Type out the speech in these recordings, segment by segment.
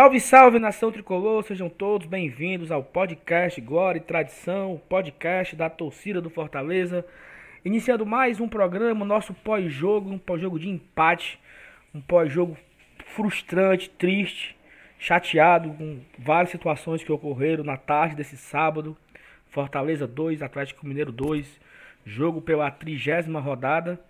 Salve, salve nação tricolor, sejam todos bem-vindos ao podcast Glória e Tradição, podcast da torcida do Fortaleza. Iniciando mais um programa, nosso pós-jogo, um pós-jogo de empate, um pós-jogo frustrante, triste, chateado com várias situações que ocorreram na tarde desse sábado. Fortaleza 2, Atlético Mineiro 2, jogo pela trigésima rodada.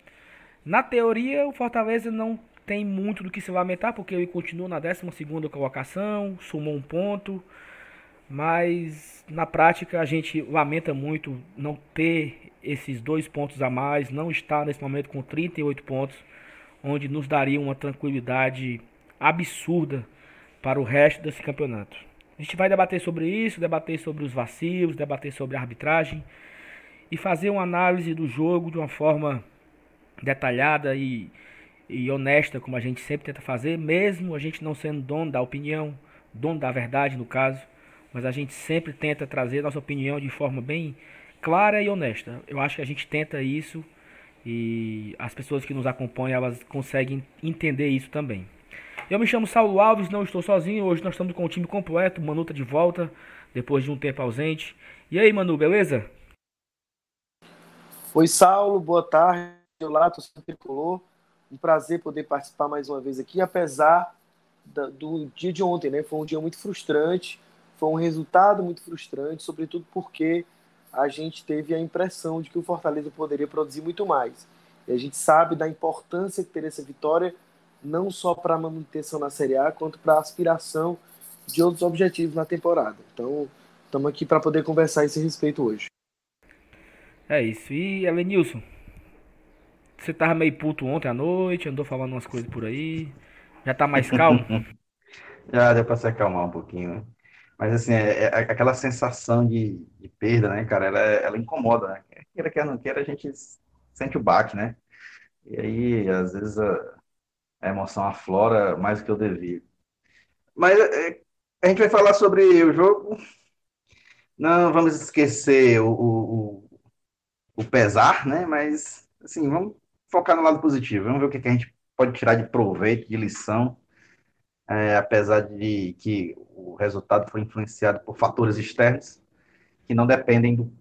Na teoria, o Fortaleza não tem muito do que se lamentar, porque ele continua na 12 colocação, sumou um ponto, mas na prática a gente lamenta muito não ter esses dois pontos a mais, não estar nesse momento com 38 pontos, onde nos daria uma tranquilidade absurda para o resto desse campeonato. A gente vai debater sobre isso, debater sobre os vacilos, debater sobre a arbitragem e fazer uma análise do jogo de uma forma detalhada e e honesta, como a gente sempre tenta fazer, mesmo a gente não sendo dono da opinião, dono da verdade no caso, mas a gente sempre tenta trazer nossa opinião de forma bem clara e honesta. Eu acho que a gente tenta isso e as pessoas que nos acompanham elas conseguem entender isso também. Eu me chamo Saulo Alves, não estou sozinho. Hoje nós estamos com o time completo. Manu tá de volta depois de um tempo ausente. E aí, Manu, beleza? Oi, Saulo, boa tarde. Olá, torcedor tricolor um prazer poder participar mais uma vez aqui, apesar do dia de ontem, né? Foi um dia muito frustrante, foi um resultado muito frustrante, sobretudo porque a gente teve a impressão de que o Fortaleza poderia produzir muito mais. E a gente sabe da importância que teria essa vitória, não só para a manutenção na Série A, quanto para a aspiração de outros objetivos na temporada. Então, estamos aqui para poder conversar a esse respeito hoje. É isso. E Elenilson, você tava meio puto ontem à noite, andou falando umas coisas por aí. Já tá mais calmo? Já deu pra se acalmar um pouquinho, né? Mas assim, é, é, aquela sensação de, de, perda, né, cara, ela, ela incomoda, né? Queira, quer não queira, a gente sente o baque, né? E aí, às vezes, a, a emoção aflora mais do que eu devia. Mas é, a gente vai falar sobre o jogo. Não vamos esquecer o, o, o pesar, né? Mas, assim, vamos focar no lado positivo. Vamos ver o que, a gente pode tirar de proveito, de lição, é, apesar de que o resultado foi influenciado por fatores externos que não dependem do,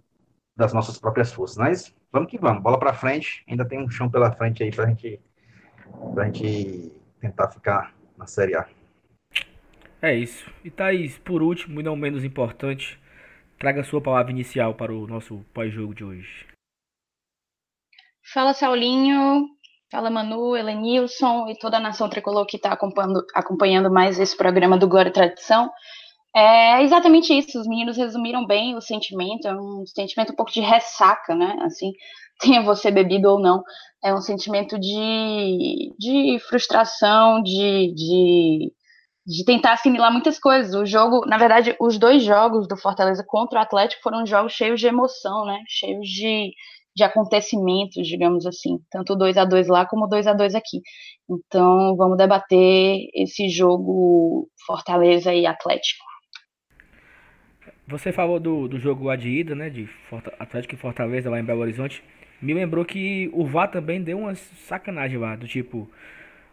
das nossas próprias forças. Mas vamos que vamos, bola para frente. Ainda tem um chão pela frente aí para gente, a gente tentar ficar na Série A. É isso. E Thaís, por último e não menos importante, traga a sua palavra inicial para o nosso pós-jogo de hoje. Fala Saulinho, fala Manu, Elenilson e toda a nação tricolor que está acompanhando, acompanhando mais esse programa do Glória e Tradição. É exatamente isso, os meninos resumiram bem o sentimento, é um sentimento um pouco de ressaca, né? Assim, tenha você bebido ou não, é um sentimento de, de frustração, de, de, de tentar assimilar muitas coisas. O jogo, na verdade, os dois jogos do Fortaleza contra o Atlético foram jogos cheios de emoção, né? Cheios de, de acontecimentos, digamos assim, tanto 2 a 2 lá como 2 a 2 aqui. Então, vamos debater esse jogo Fortaleza e Atlético. Você falou do, do jogo de ida, né, de Atlético e Fortaleza lá em Belo Horizonte. Me lembrou que o VAR também deu uma sacanagem lá, do tipo,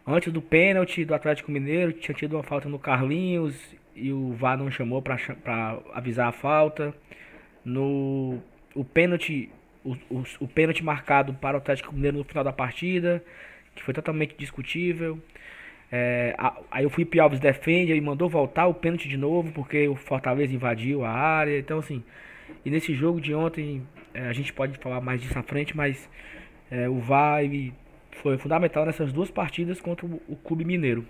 antes do pênalti do Atlético Mineiro, tinha tido uma falta no Carlinhos e o VAR não chamou para avisar a falta. No o pênalti o, o, o pênalti marcado para o Atlético Mineiro no final da partida, que foi totalmente discutível. É, aí o Felipe Alves defende e mandou voltar o pênalti de novo, porque o Fortaleza invadiu a área. Então, assim, e nesse jogo de ontem, é, a gente pode falar mais disso à frente, mas é, o VAR foi fundamental nessas duas partidas contra o, o Clube Mineiro.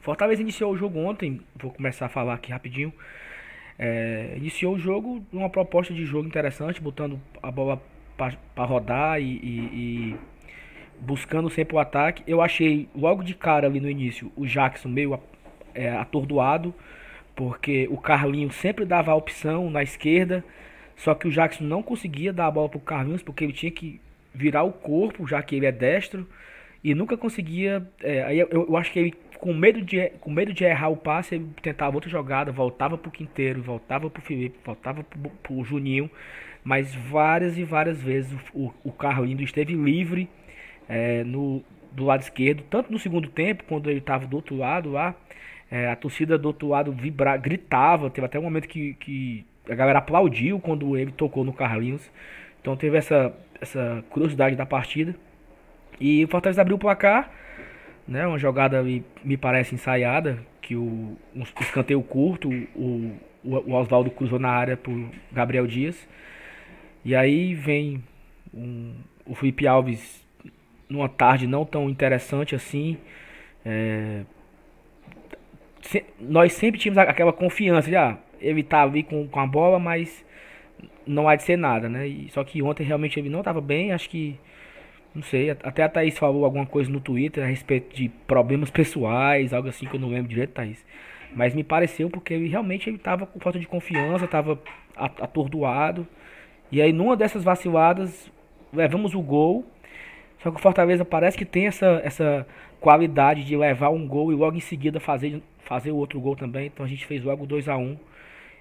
Fortaleza iniciou o jogo ontem, vou começar a falar aqui rapidinho. É, iniciou o jogo numa proposta de jogo interessante, botando a bola para rodar e, e, e, buscando sempre o ataque. Eu achei logo de cara ali no início o Jackson meio é, atordoado, porque o Carlinhos sempre dava a opção na esquerda, só que o Jackson não conseguia dar a bola para o Carlinhos porque ele tinha que virar o corpo, já que ele é destro, e nunca conseguia. É, eu, eu acho que ele com medo de, com medo de errar o passe, ele tentava outra jogada, voltava pro Quinteiro, voltava pro Felipe, voltava pro, pro Juninho, mas várias e várias vezes o, o Carlinhos esteve livre é, no, do lado esquerdo, tanto no segundo tempo, quando ele estava do outro lado lá, É, a torcida do outro lado vibra, gritava, teve até um momento que, que a galera aplaudiu quando ele tocou no Carlinhos. Então teve essa, essa curiosidade da partida. E o Fortaleza abriu o placar, né? Uma jogada me, me parece ensaiada, que o um escanteio curto, o, o, Oswaldo cruzou na área pro Gabriel Dias. E aí vem um, o Felipe Alves numa tarde não tão interessante assim. É, se, nós sempre tínhamos aquela confiança de ah, ele tá ali com, com a bola, mas não há de ser nada, né? E, só que ontem realmente ele não estava bem, acho que. Não sei, até a Thaís falou alguma coisa no Twitter a respeito de problemas pessoais, algo assim que eu não lembro direito, Thaís. Mas me pareceu porque ele realmente ele estava com falta de confiança, estava atordoado. E aí numa dessas vaciladas, levamos o gol. Só que o Fortaleza parece que tem essa, essa qualidade de levar um gol e logo em seguida fazer, fazer o outro gol também. Então a gente fez logo 2 a 1 um.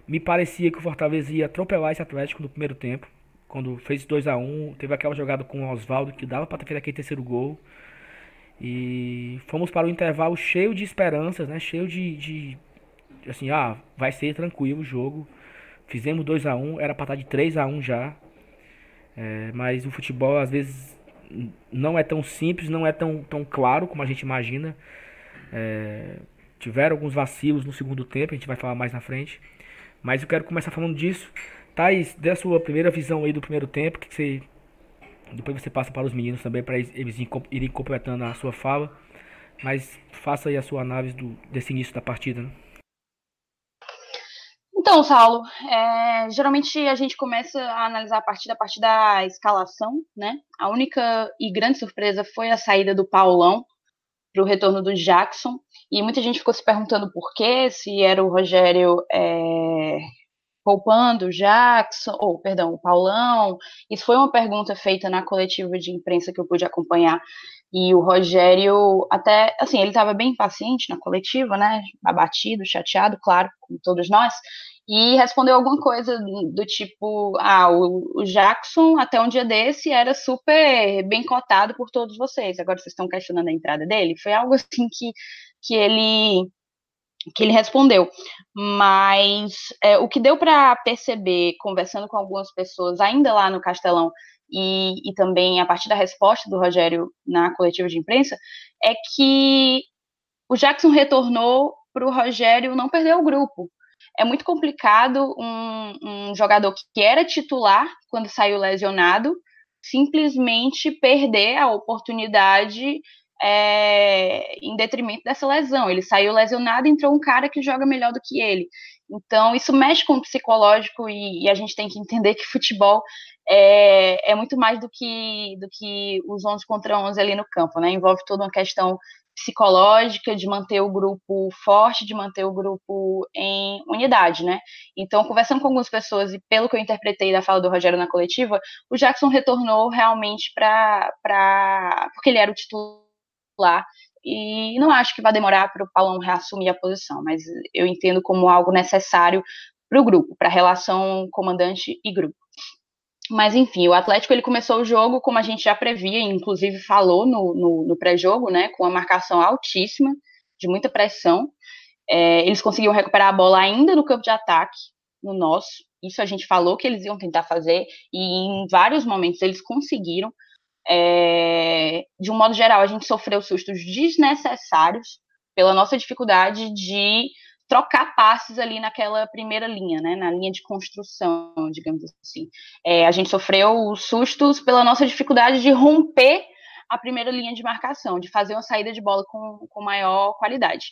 Me parecia que o Fortaleza ia atropelar esse Atlético no primeiro tempo. Quando fez 2 a 1 um, teve aquela jogada com o Oswaldo que dava para ter feito aquele terceiro gol. E fomos para o intervalo cheio de esperanças, né? Cheio de, de assim, ah, vai ser tranquilo o jogo. Fizemos 2 a 1 um, era para estar de 3 a 1 já. É, mas o futebol às vezes não é tão simples, não é tão, tão claro como a gente imagina. É, tiveram alguns vacilos no segundo tempo, a gente vai falar mais na frente. Mas eu quero começar falando disso. Thais, dê a sua primeira visão aí do primeiro tempo, que você. Depois você passa para os meninos também, para eles irem completando a sua fala. Mas faça aí a sua análise do, desse início da partida. Né? Então, Saulo, é, geralmente a gente começa a analisar a partir da partir da escalação, né? A única e grande surpresa foi a saída do Paulão para o retorno do Jackson. E muita gente ficou se perguntando por quê, se era o Rogério é, poupando o Jackson, ou, perdão, o Paulão. Isso foi uma pergunta feita na coletiva de imprensa que eu pude acompanhar. E o Rogério, até, assim, ele estava bem impaciente na coletiva, né? Abatido, chateado, claro, como todos nós. E respondeu alguma coisa do tipo: ah, o, o Jackson, até um dia desse, era super bem cotado por todos vocês. Agora vocês estão questionando a entrada dele? Foi algo assim que, que ele que ele respondeu. Mas é, o que deu para perceber, conversando com algumas pessoas, ainda lá no Castelão, e, e também a partir da resposta do Rogério na coletiva de imprensa, é que o Jackson retornou para o Rogério não perder o grupo. É muito complicado um, um jogador que era titular quando saiu lesionado simplesmente perder a oportunidade é, em detrimento dessa lesão. Ele saiu lesionado e entrou um cara que joga melhor do que ele. Então, isso mexe com o psicológico e, e a gente tem que entender que futebol é, é, muito mais do que, do que os 11 contra 11 ali no campo, né? Envolve toda uma questão psicológica de manter o grupo forte, de manter o grupo em unidade, né? Então, conversando com algumas pessoas e pelo que eu interpretei da fala do Rogério na coletiva, o Jackson retornou realmente para porque ele era o titular E não acho que vai demorar para o Paulão reassumir a posição, mas eu entendo como algo necessário para o grupo, para a relação comandante e grupo. Mas enfim, o Atlético ele começou o jogo como a gente já previa, inclusive falou no, no, no pré-jogo, né, com uma marcação altíssima, de muita pressão. É, eles conseguiam recuperar a bola ainda no campo de ataque, no nosso. Isso a gente falou que eles iam tentar fazer, e em vários momentos eles conseguiram. É, de um modo geral, a gente sofreu sustos desnecessários pela nossa dificuldade de trocar passes ali naquela primeira linha, né, na linha de construção, digamos assim. É, a gente sofreu sustos pela nossa dificuldade de romper a primeira linha de marcação, de fazer uma saída de bola com, com maior qualidade.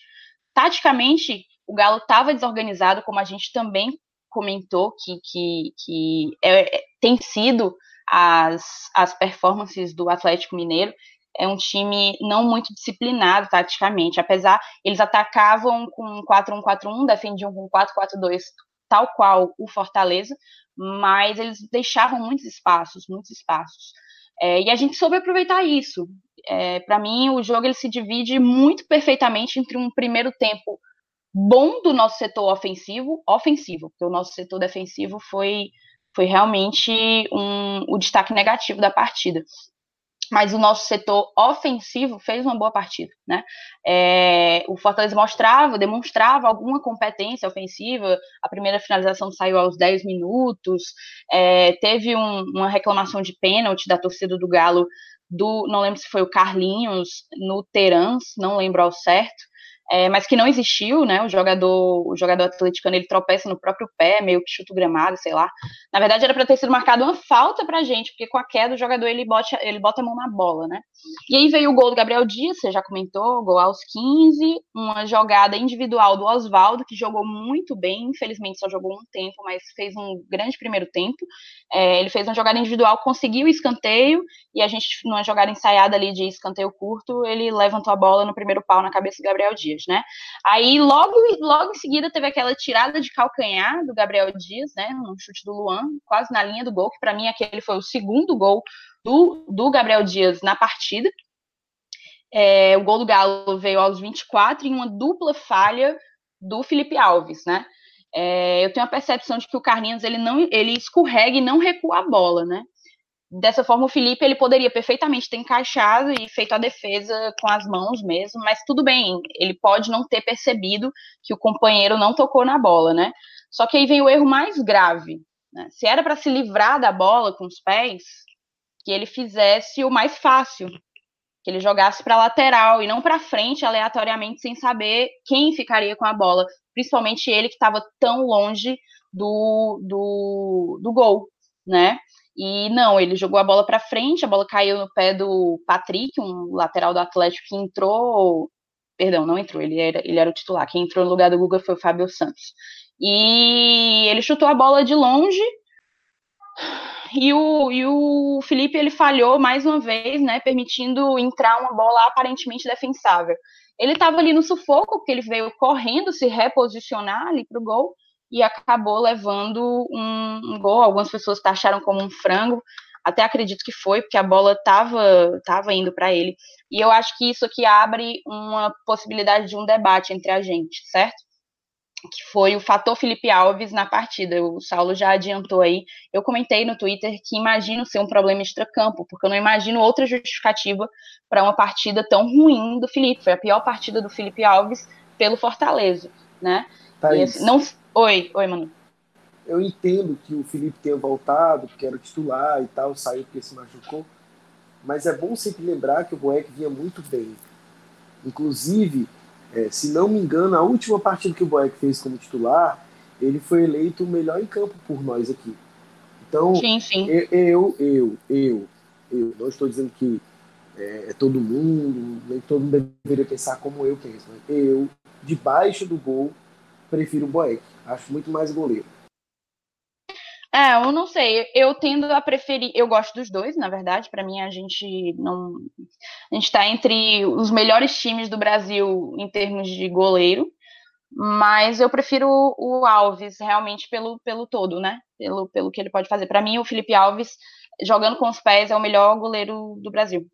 Taticamente, o Galo estava desorganizado, como a gente também comentou, que, que, que é, é tem sido as, as performances do Atlético Mineiro. É um time não muito disciplinado taticamente, apesar eles atacavam com 4-1-4-1, defendiam com 4-4-2, tal qual o Fortaleza, mas eles deixavam muitos espaços, muitos espaços. É, e a gente soube aproveitar isso. É, Para mim, o jogo ele se divide muito perfeitamente entre um primeiro tempo bom do nosso setor ofensivo, ofensivo, porque o nosso setor defensivo foi foi realmente um, o destaque negativo da partida. mas o nosso setor ofensivo fez uma boa partida, né? É, o Fortaleza mostrava, demonstrava alguma competência ofensiva. A primeira finalização saiu aos 10 minutos. É, teve um, uma reclamação de pênalti da torcida do Galo do, não lembro se foi o Carlinhos no Terans, não lembro ao certo é, mas que não existiu, né? O jogador, o jogador atleticano ele tropeça no próprio pé, meio que chuta o gramado, sei lá. Na verdade, era para ter sido marcado uma falta pra gente, porque com a queda o jogador ele bota, ele bota a mão na bola, né? E aí veio o gol do Gabriel Dias, você já comentou, gol aos 15, uma jogada individual do Oswaldo, que jogou muito bem, infelizmente só jogou um tempo, mas fez um grande primeiro tempo. É, ele fez uma jogada individual, conseguiu o escanteio, e a gente, numa jogada ensaiada ali de escanteio curto, ele levantou a bola no primeiro pau na cabeça do Gabriel Dias né? Aí logo, logo em seguida teve aquela tirada de calcanhar do Gabriel Dias, né? Um chute do Luan, quase na linha do gol, que para mim aquele foi o segundo gol do, do Gabriel Dias na partida. É, o gol do Galo veio aos 24 em uma dupla falha do Felipe Alves, né? É, eu tenho a percepção de que o Carlinhos ele não ele escorrega e não recua a bola, né? Dessa forma, o Felipe ele poderia perfeitamente ter encaixado e feito a defesa com as mãos mesmo, mas tudo bem, ele pode não ter percebido que o companheiro não tocou na bola, né? Só que aí vem o erro mais grave. Né? Se era para se livrar da bola com os pés, que ele fizesse o mais fácil, que ele jogasse para lateral e não para frente aleatoriamente sem saber quem ficaria com a bola, principalmente ele que estava tão longe do, do, do gol, né? E não, ele jogou a bola para frente, a bola caiu no pé do Patrick, um lateral do Atlético que entrou. Perdão, não entrou, ele era, ele era o titular. Quem entrou no lugar do Guga foi o Fábio Santos. E ele chutou a bola de longe. E o, e o Felipe ele falhou mais uma vez, né, permitindo entrar uma bola aparentemente defensável. Ele estava ali no sufoco, porque ele veio correndo se reposicionar ali para o gol, e acabou levando um, um gol. Algumas pessoas taxaram como um frango, até acredito que foi, porque a bola estava tava indo para ele. E eu acho que isso aqui abre uma possibilidade de um debate entre a gente, certo? Que foi o fator Felipe Alves na partida. O Saulo já adiantou aí. Eu comentei no Twitter que imagino ser um problema extra-campo, porque eu não imagino outra justificativa para uma partida tão ruim do Felipe. Foi a pior partida do Felipe Alves pelo Fortaleza, né? Esse, não, Oi, oi, Manu. Eu entendo que o Felipe tenha voltado, porque era titular e tal, saiu porque se machucou. Mas é bom sempre lembrar que o Boeck vinha muito bem. Inclusive, é, se não me engano, a última partida que o Boeck fez como titular, ele foi eleito o melhor em campo por nós aqui. Então, sim, sim. Eu, eu, eu, eu, não estou dizendo que é, é todo mundo, nem todo mundo deveria pensar como eu penso. Né? Eu, debaixo do gol, prefiro o Boeck. Acho muito mais goleiro. É, eu não sei. Eu tendo a preferir. Eu gosto dos dois, na verdade. Para mim, a gente não. A gente está entre os melhores times do Brasil em termos de goleiro. Mas eu prefiro o Alves, realmente, pelo, pelo todo, né? Pelo, pelo que ele pode fazer. Para mim, o Felipe Alves, jogando com os pés, é o melhor goleiro do Brasil.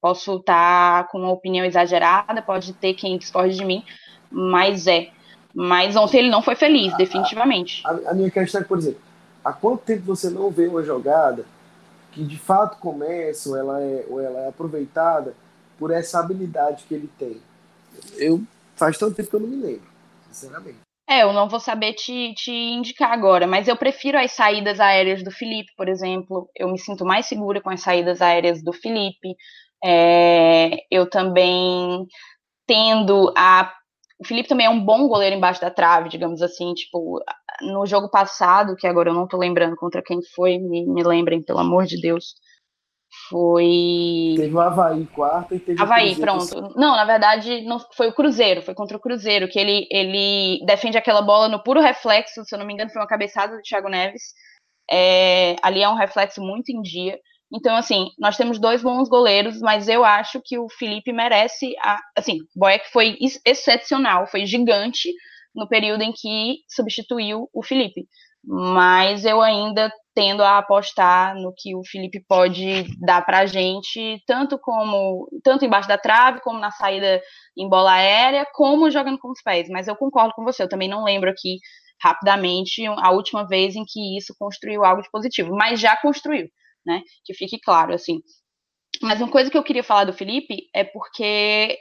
Posso estar tá com uma opinião exagerada, pode ter quem discorde de mim, mas é. Mas ontem ele não foi feliz, definitivamente. A, a, minha questão é, por exemplo, há quanto tempo você não vê uma jogada que de fato começa ou ela é, ou ela é aproveitada por essa habilidade que ele tem? Eu faz tanto tempo que eu não me lembro, sinceramente. É, eu não vou saber te, te indicar agora, mas eu prefiro as saídas aéreas do Felipe, por exemplo. Eu me sinto mais segura com as saídas aéreas do Felipe. É, eu também tendo a o Felipe também é um bom goleiro embaixo da trave, digamos assim, tipo, no jogo passado, que agora eu não tô lembrando contra quem foi, me, me lembrem, pelo amor de Deus. Foi. Teve o Havaí quarta e teve Havaí, o pronto. Não, na verdade, não foi o Cruzeiro, foi contra o Cruzeiro, que ele, ele defende aquela bola no puro reflexo, se eu não me engano, foi uma cabeçada do Thiago Neves. É, ali é um reflexo muito em dia. Então, assim, nós temos dois bons goleiros, mas eu acho que o Felipe merece. A, assim, Boeck foi excepcional, foi gigante no período em que substituiu o Felipe. Mas eu ainda tendo a apostar no que o Felipe pode dar para a gente, tanto como tanto embaixo da trave, como na saída em bola aérea, como jogando com os pés. Mas eu concordo com você, eu também não lembro aqui rapidamente a última vez em que isso construiu algo de positivo, mas já construiu né? Que fique claro, assim. Mas uma coisa que eu queria falar do Felipe é porque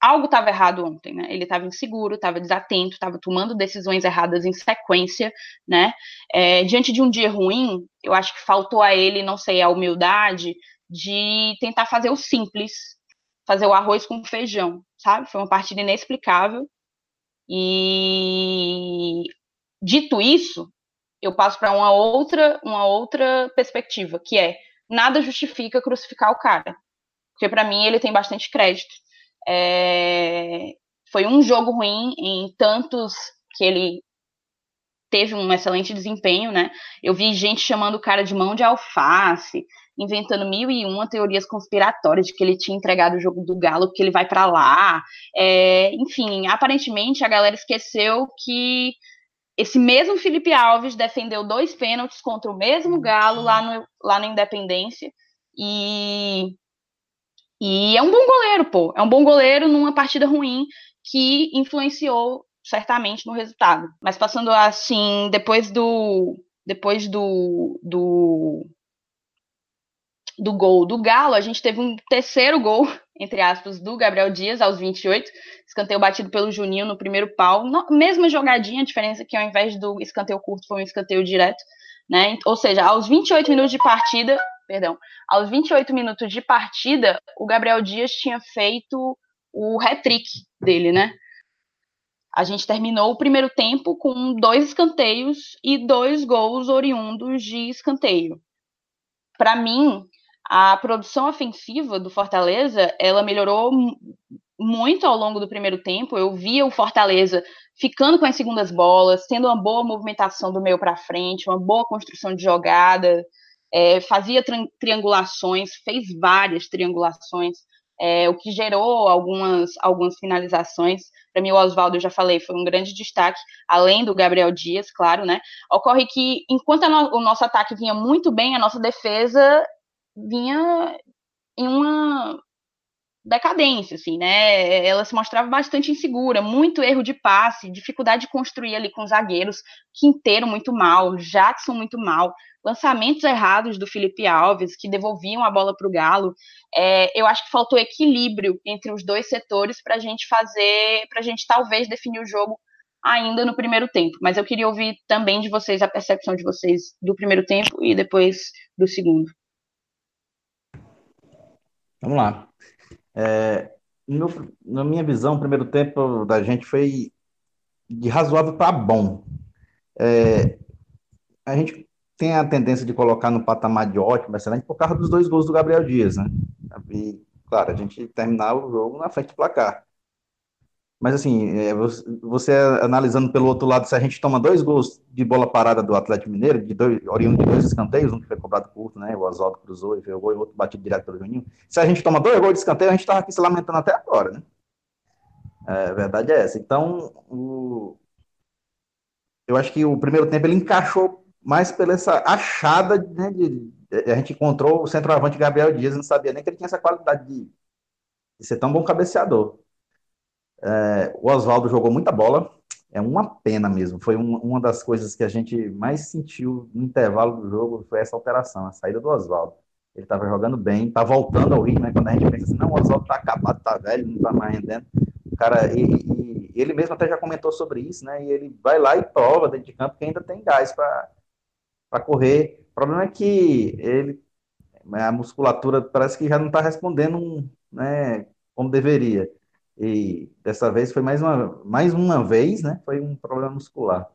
algo estava errado ontem, né? Ele estava inseguro, estava desatento, estava tomando decisões erradas em sequência, né? É, diante de um dia ruim, eu acho que faltou a ele, não sei, a humildade de tentar fazer o simples, fazer o arroz com feijão, sabe? Foi uma partida inexplicável. E dito isso, eu passo para uma outra, uma outra perspectiva, que é nada justifica crucificar o cara, porque para mim ele tem bastante crédito é, foi um jogo ruim em tantos que ele teve um excelente desempenho, né? Eu vi gente chamando o cara de mão de alface, inventando mil e uma teorias conspiratórias de que ele tinha entregado o jogo do Galo, que ele vai para lá. É, enfim, aparentemente a galera esqueceu que esse mesmo Felipe Alves defendeu dois pênaltis contra o mesmo Galo lá no, lá na Independência e e é um bom goleiro, pô. É um bom goleiro numa partida ruim que influenciou certamente no resultado. Mas passando assim, depois do depois do do do gol do Galo, a gente teve um terceiro gol, entre aspas, do Gabriel Dias aos 28, escanteio batido pelo Juninho no primeiro pau, mesma jogadinha, a diferença é que ao invés do escanteio curto foi um escanteio direto, né? Ou seja, aos 28 minutos de partida, perdão, aos 28 minutos de partida, o Gabriel Dias tinha feito o hat-trick dele, né? A gente terminou o primeiro tempo com dois escanteios e dois gols oriundos de escanteio. Para mim, a produção ofensiva do Fortaleza, ela melhorou muito ao longo do primeiro tempo. Eu via o Fortaleza ficando com as segundas bolas, tendo uma boa movimentação do meio para frente, uma boa construção de jogada, é, fazia triangulações, fez várias triangulações, é, o que gerou algumas, algumas finalizações. Para mim, o Oswaldo, eu já falei, foi um grande destaque, além do Gabriel Dias, claro, né? Ocorre que, enquanto no, o nosso ataque vinha muito bem, a nossa defesa vinha em uma decadência, assim, né? Ela se mostrava bastante insegura, muito erro de passe, dificuldade de construir ali com zagueiros, Quinteiro muito mal, Jackson muito mal, lançamentos errados do Felipe Alves, que devolviam a bola para o Galo. É, eu acho que faltou equilíbrio entre os dois setores para a gente fazer, para a gente talvez definir o jogo ainda no primeiro tempo. Mas eu queria ouvir também de vocês a percepção de vocês do primeiro tempo e depois do segundo. Vamos lá. É, na minha visão, o primeiro tempo da gente foi de razoável para bom. É, a gente tem a tendência de colocar no patamar de ótimo, excelente, por causa dos dois gols do Gabriel Dias, né? E, claro, a gente terminar o jogo na frente do placar. Mas, assim, é, você analisando pelo outro lado, se a gente toma dois gols de bola parada do Atlético Mineiro, de dois, oriundo de dois escanteios, um que foi cobrado curto, né? O Oswaldo cruzou e fez o gol, e o outro batido direto pelo Juninho. Se a gente toma dois gols de escanteio, a gente estava aqui se lamentando até agora, né? É, a verdade é essa. Então, o... eu acho que o primeiro tempo ele encaixou mais pela essa achada, né, de, a gente encontrou o centroavante Gabriel Dias, não sabia nem que ele tinha essa qualidade de, de ser tão bom cabeceador. É, o Oswaldo jogou muita bola, é uma pena mesmo. Foi um, uma das coisas que a gente mais sentiu no intervalo do jogo, foi essa alteração, a saída do Oswaldo. Ele estava jogando bem, está voltando ao ritmo, né? Quando a gente pensa assim, não, o Oswaldo está acabado, está velho, não está mais rendendo. O cara, e, e, ele mesmo até já comentou sobre isso, né? E ele vai lá e prova dentro de campo que ainda tem gás para correr. O problema é que ele, a musculatura parece que já não está respondendo né, como deveria. E dessa vez foi mais uma, mais uma vez, né? Foi um problema muscular.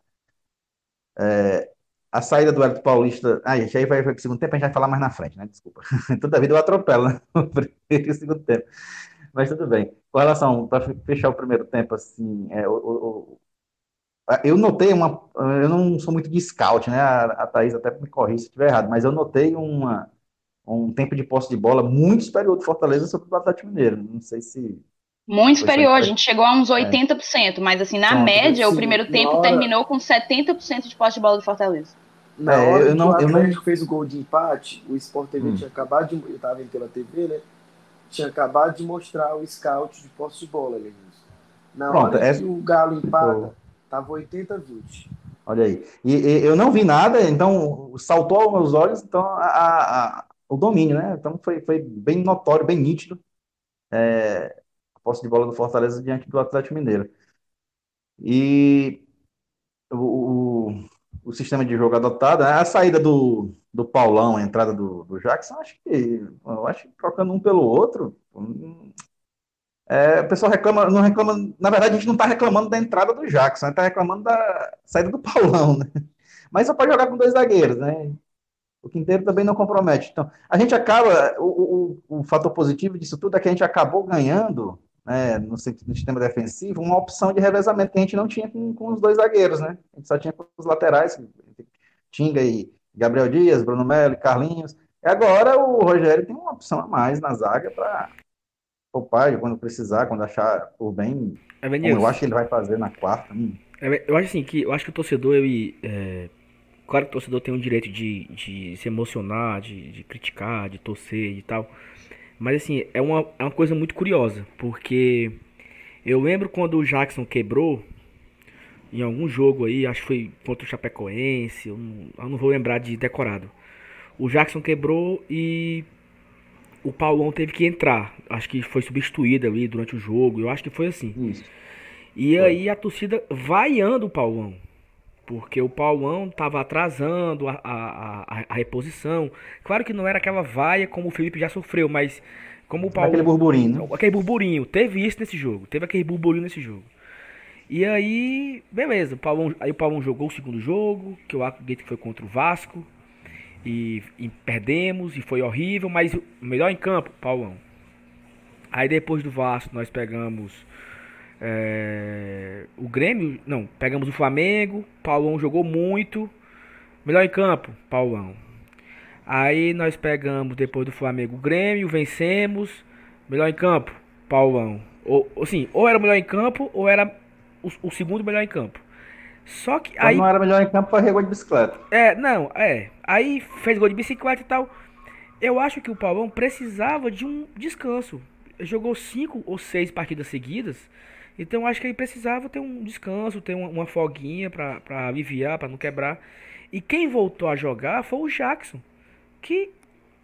É, a saída do Hélio Paulista. Ah, gente, aí vai para o segundo tempo, a gente vai falar mais na frente, né? Desculpa. Toda vida eu atropelo, né? Primeiro e segundo tempo. Mas tudo bem. Com relação, para fechar o primeiro tempo, assim, é, o, eu notei uma. Eu não sou muito de scout, né? A, a Thaís até me corrija se estiver errado, mas eu notei uma, um tempo de posse de bola muito superior do Fortaleza sobre o Atlético Mineiro. Não sei se. Muito superior, a gente chegou a uns 80%, é. mas assim, na Pronto, média, o primeiro tempo hora... terminou com 70% de posse de bola do Fortaleza. Na é, hora eu não, que o Atlético não... fez o gol de empate, o Sport TV hum. tinha acabado de. Eu estava vendo pela TV, né? Tinha acabado de mostrar o scout de posse de bola, Lenilson. Na Pronto, hora é... que o Galo empata. Tava 80 20. Olha aí. E, e, eu não vi nada, então saltou aos meus olhos, então a, a, o domínio, né? Então foi, foi bem notório, bem nítido é, a posse de bola do Fortaleza diante do Atlético Mineiro. E o, o, o sistema de jogo adotado, a saída do, do Paulão, a entrada do, do Jackson, acho que eu acho que trocando um pelo outro, é, o pessoal reclama, não reclama, na verdade a gente não está reclamando da entrada do Jackson, está reclamando da saída do Paulão, né? Mas só pode jogar com dois zagueiros, né? O Quinteiro também não compromete. Então, a gente acaba, o, o, o fator positivo disso tudo é que a gente acabou ganhando, né, no, no, sistema defensivo, uma opção de revezamento que a gente não tinha com, com os dois zagueiros, né? A gente só tinha com os laterais, Tinga e Gabriel Dias, Bruno Melo e Carlinhos. E agora o Rogério tem uma opção a mais na zaga para poupar quando precisar, quando achar por bem. É, eu acho que ele vai fazer na quarta. Hum. É, eu acho assim que eu acho que o torcedor ele, é, claro que o torcedor tem o direito de, de se emocionar, de, de criticar, de torcer e tal. Mas assim, é uma, é uma coisa muito curiosa, porque eu lembro quando o Jackson quebrou em algum jogo aí, acho que foi contra o Chapecoense, eu não, eu não vou lembrar de decorado. O Jackson quebrou e o Paulão teve que entrar. Acho que foi substituído ali durante o jogo. Eu acho que foi assim. Isso. E foi. aí a torcida vaiando o Paulão. Porque o Paulão estava atrasando a, a, a, a, reposição. Claro que não era aquela vaia como o Felipe já sofreu, mas como o Paulão. Aquele burburinho. Né? Aquele burburinho. Teve isso nesse jogo. Teve aquele burburinho nesse jogo. E aí, beleza. O Paulão, aí o Paulão jogou o segundo jogo, que eu acredito que foi contra o Vasco. E, e, perdemos, e foi horrível, mas o melhor em campo, Paulão. Aí depois do Vasco nós pegamos é, o Grêmio, não, pegamos o Flamengo, Paulão jogou muito. Melhor em campo, Paulão. Aí nós pegamos depois do Flamengo o Grêmio, vencemos. Melhor em campo, Paulão. Ou, assim, ou era o melhor em campo, ou era o, o segundo melhor em campo. Só que aí. não era melhor em campo, foi gol de bicicleta. É, não, é. Aí fez gol de bicicleta e tal. Eu acho que o Paulão precisava de um descanso. Jogou cinco ou seis partidas seguidas. Então acho que ele precisava ter um descanso, ter uma, uma folguinha para aliviar, para não quebrar. E quem voltou a jogar foi o Jackson, que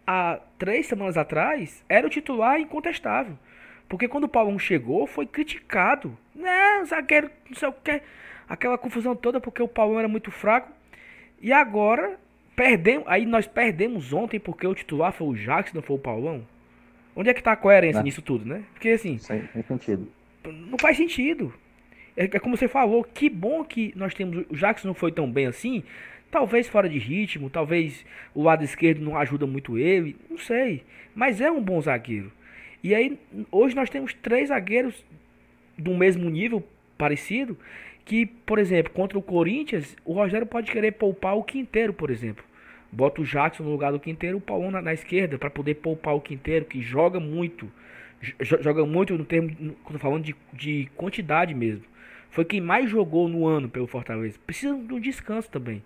há três semanas atrás era o titular incontestável. Porque quando o Paulão chegou, foi criticado. Não, zagueiro, não sei o que aquela confusão toda porque o Paulão era muito fraco. E agora perdemos, aí nós perdemos ontem porque o titular foi o Jackson, não foi o Paulão. Onde é que tá a coerência né? nisso tudo, né? Porque assim, Sem sentido. Não faz sentido. É, é, como você falou, que bom que nós temos o Jackson não foi tão bem assim. Talvez fora de ritmo, talvez o lado esquerdo não ajuda muito ele, não sei. Mas é um bom zagueiro. E aí, hoje nós temos três zagueiros do mesmo nível, parecido, que, por exemplo, contra o Corinthians, o Rogério pode querer poupar o Quinteiro, por exemplo. Bota o Jackson no lugar do Quinteiro, o Paulão na, na esquerda, para poder poupar o Quinteiro, que joga muito. Joga muito no termo, quando falando de, de quantidade mesmo. Foi quem mais jogou no ano pelo Fortaleza. Precisa de um descanso também.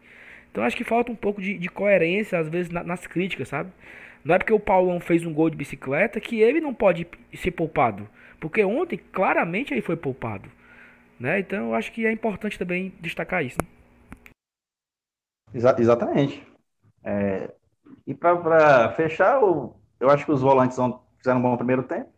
Então acho que falta um pouco de, de coerência, às vezes, na, nas críticas, sabe? Não é porque o Paulão fez um gol de bicicleta que ele não pode ser poupado. Porque ontem, claramente, ele foi poupado. Né? Então acho que é importante também destacar isso. Né? Exa exatamente. É, e para fechar, eu, eu acho que os volantes fizeram um bom primeiro tempo.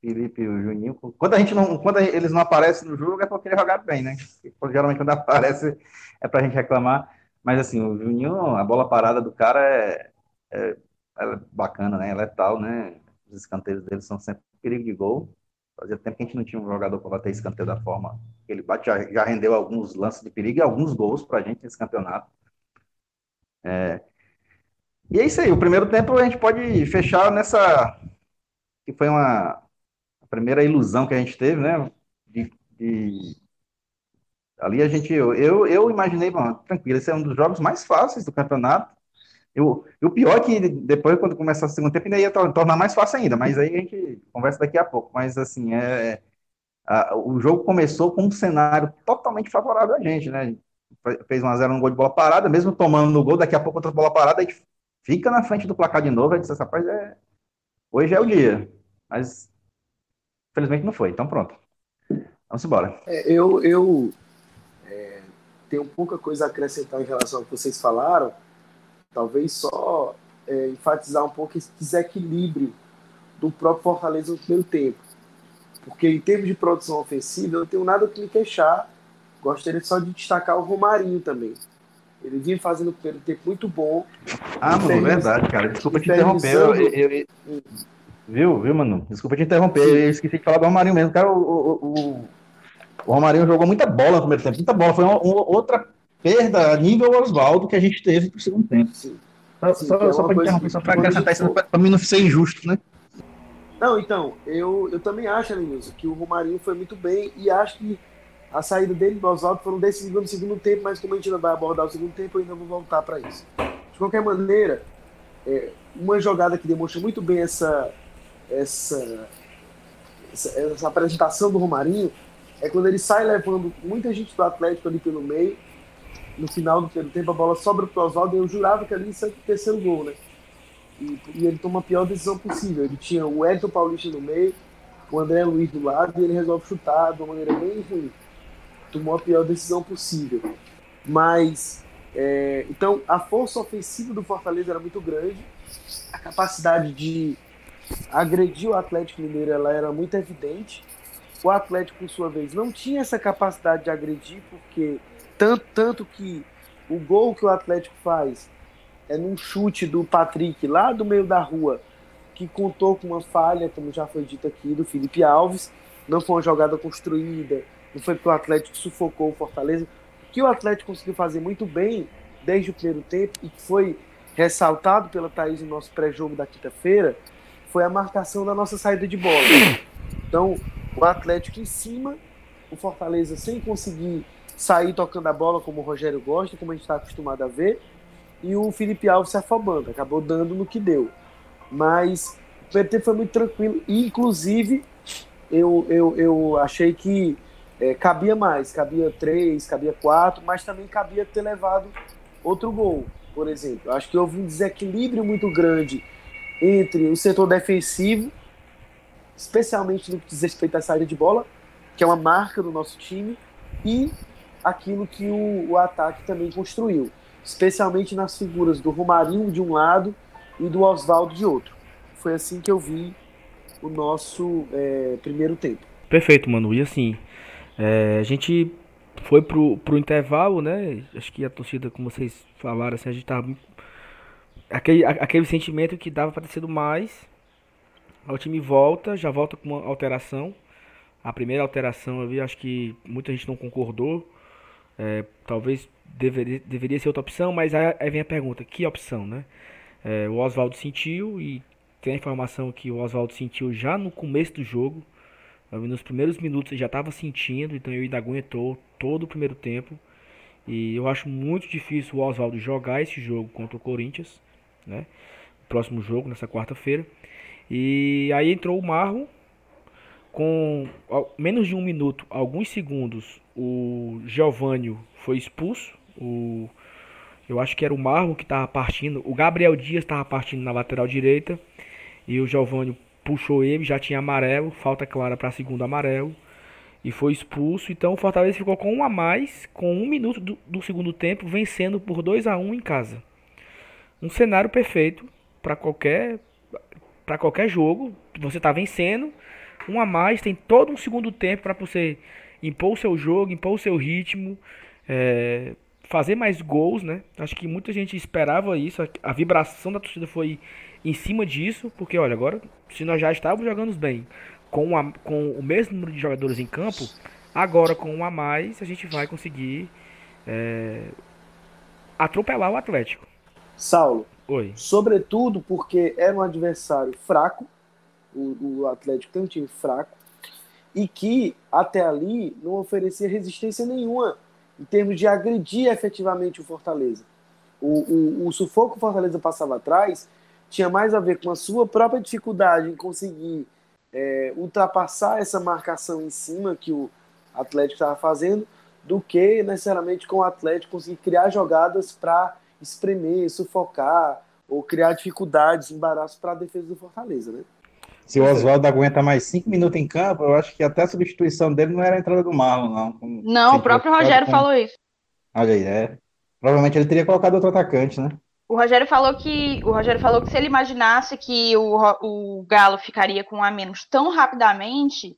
Felipe e o Juninho. Quando, a gente não, quando eles não aparecem no jogo é porque eles jogaram bem, né? Porque, geralmente quando aparece é para a gente reclamar. Mas assim, o Juninho, a bola parada do cara é, é, é bacana, né? É letal, né? Os escanteios dele são sempre perigo de gol. Fazia tempo que a gente não tinha um jogador para bater escanteio da forma que ele bate. Já, já rendeu alguns lances de perigo e alguns gols para a gente nesse campeonato. É, e é isso aí. O primeiro tempo a gente pode fechar nessa. que foi uma a primeira ilusão que a gente teve, né? De, de... Ali a gente. Eu, eu, eu imaginei, bom, tranquilo, esse é um dos jogos mais fáceis do campeonato. Eu, o pior é que depois, quando começar o segundo tempo, ainda ia tornar mais fácil ainda, mas aí a gente conversa daqui a pouco. Mas, assim, é, é, a, o jogo começou com um cenário totalmente favorável a gente, né? Fez 1x0 no gol de bola parada, mesmo tomando no gol, daqui a pouco outra bola parada, a gente fica na frente do placar de novo. A gente disse, rapaz, é, hoje é o dia. Mas, felizmente, não foi. Então, pronto. Vamos embora. É, eu eu é, tenho pouca coisa a acrescentar em relação ao que vocês falaram Talvez só é, enfatizar um pouco esse desequilíbrio do próprio Fortaleza no primeiro tempo. Porque em termos de produção ofensiva, eu não tenho nada que me queixar. Gostaria só de destacar o Romarinho também. Ele vinha fazendo o primeiro tempo muito bom. Ah, mano, verdade, cara. Desculpa te interromper. Eu, eu, eu, viu, viu, mano? Desculpa te interromper. Eu esqueci de falar do Romarinho mesmo. Cara, o, o, o, o Romarinho jogou muita bola no primeiro tempo. Muita bola. Foi uma, uma outra perda a nível Oswaldo que a gente teve pro segundo tempo. Sim. Só, Sim, só, é só para interromper, só para acrescentar isso, para mim não ser injusto, né? Não, então, eu, eu também acho, Alenilson, que o Romarinho foi muito bem e acho que a saída dele do Oswaldo foram decisivas no segundo tempo, mas como a gente ainda vai abordar o segundo tempo, eu ainda vou voltar para isso. De qualquer maneira, é, uma jogada que demonstra muito bem essa, essa, essa, essa, apresentação do Romarinho é quando ele sai levando muita gente do Atlético ali pelo meio. No final do tempo, a bola sobra para o Oswaldo e eu jurava que ali ia o terceiro gol, né? E, e, ele toma a pior decisão possível. Ele tinha o Edson Paulista no meio, o André Luiz do lado e ele resolve chutar de uma maneira bem ruim tomou a pior decisão possível. Mas, é, então, a força ofensiva do Fortaleza era muito grande, a capacidade de agredir o Atlético Mineiro ela era muito evidente. O Atlético, por sua vez, não tinha essa capacidade de agredir, porque tanto, tanto que o gol que o Atlético faz é num chute do Patrick lá do meio da rua, que contou com uma falha, como já foi dito aqui, do Felipe Alves. Não foi uma jogada construída, não foi porque o Atlético sufocou o Fortaleza. O que o Atlético conseguiu fazer muito bem desde o primeiro tempo e que foi ressaltado pela Thaís no nosso pré-jogo da quinta-feira foi a marcação da nossa saída de bola. Então, o Atlético em cima, o Fortaleza sem conseguir sair tocando a bola como o Rogério gosta, como a gente está acostumado a ver, e o Felipe Alves se afobando, acabou dando no que deu. Mas o tempo foi muito tranquilo, e inclusive eu, eu, eu achei que é, cabia mais, cabia três, cabia quatro, mas também cabia ter levado outro gol, por exemplo. Acho que houve um desequilíbrio muito grande entre o setor defensivo, especialmente no que diz respeito à saída de bola, que é uma marca do nosso time, e aquilo que o, o ataque também construiu, especialmente nas figuras do Romarinho de um lado e do Oswaldo de outro. Foi assim que eu vi o nosso é, primeiro tempo. Perfeito, Manu. E assim, é, a gente foi pro, pro intervalo, né? Acho que a torcida, como vocês falaram, assim, a gente tava. Aquele, aquele sentimento que dava para ter sido mais. O time volta, já volta com uma alteração. A primeira alteração eu vi, acho que muita gente não concordou. É, talvez deveria, deveria ser outra opção, mas aí, vem a pergunta: que opção, né? É, o Oswaldo sentiu e tem a informação que o Oswaldo sentiu já no começo do jogo. Nos primeiros minutos ele já estava sentindo, então ele ainda aguentou todo o primeiro tempo. E eu acho muito difícil o Oswaldo jogar esse jogo contra o Corinthians, né? Próximo jogo, nessa quarta-feira. E aí entrou o Marlon, com menos de um minuto, alguns segundos, o Giovânio foi expulso. O, eu acho que era o Marlon que estava partindo. O Gabriel Dias estava partindo na lateral direita. E o Giovânio puxou ele, já tinha amarelo, falta clara para segundo amarelo e foi expulso. Então o Fortaleza ficou com um a mais, com um minuto do, do segundo tempo, vencendo por 2 a 1 um em casa. Um cenário perfeito para qualquer para qualquer jogo. Você está vencendo, um a mais, tem todo um segundo tempo para você impor o seu jogo, impor o seu ritmo, é, fazer mais gols, né? Acho que muita gente esperava isso. A vibração da torcida foi em cima disso, porque olha, agora se nós já estávamos jogando bem com, a, com o mesmo número de jogadores em campo, agora com um a mais a gente vai conseguir é, atropelar o Atlético. Saulo. Oi. Sobretudo porque era um adversário fraco, o, o Atlético tem um time fraco, e que até ali não oferecia resistência nenhuma em termos de agredir efetivamente o Fortaleza. O, o, o sufoco que o Fortaleza passava atrás tinha mais a ver com a sua própria dificuldade em conseguir é, ultrapassar essa marcação em cima que o Atlético estava fazendo, do que necessariamente com o Atlético conseguir criar jogadas para espremer, sufocar ou criar dificuldades, embaraços para a defesa do Fortaleza, né? Se o Oswaldo aguenta mais cinco minutos em campo, eu acho que até a substituição dele não era a entrada do Marlon, não. Não, o próprio Rogério com... falou isso. Olha aí, é. Provavelmente ele teria colocado outro atacante, né? O Rogério falou que o Rogério falou que se ele imaginasse que o, o Galo ficaria com um a menos tão rapidamente,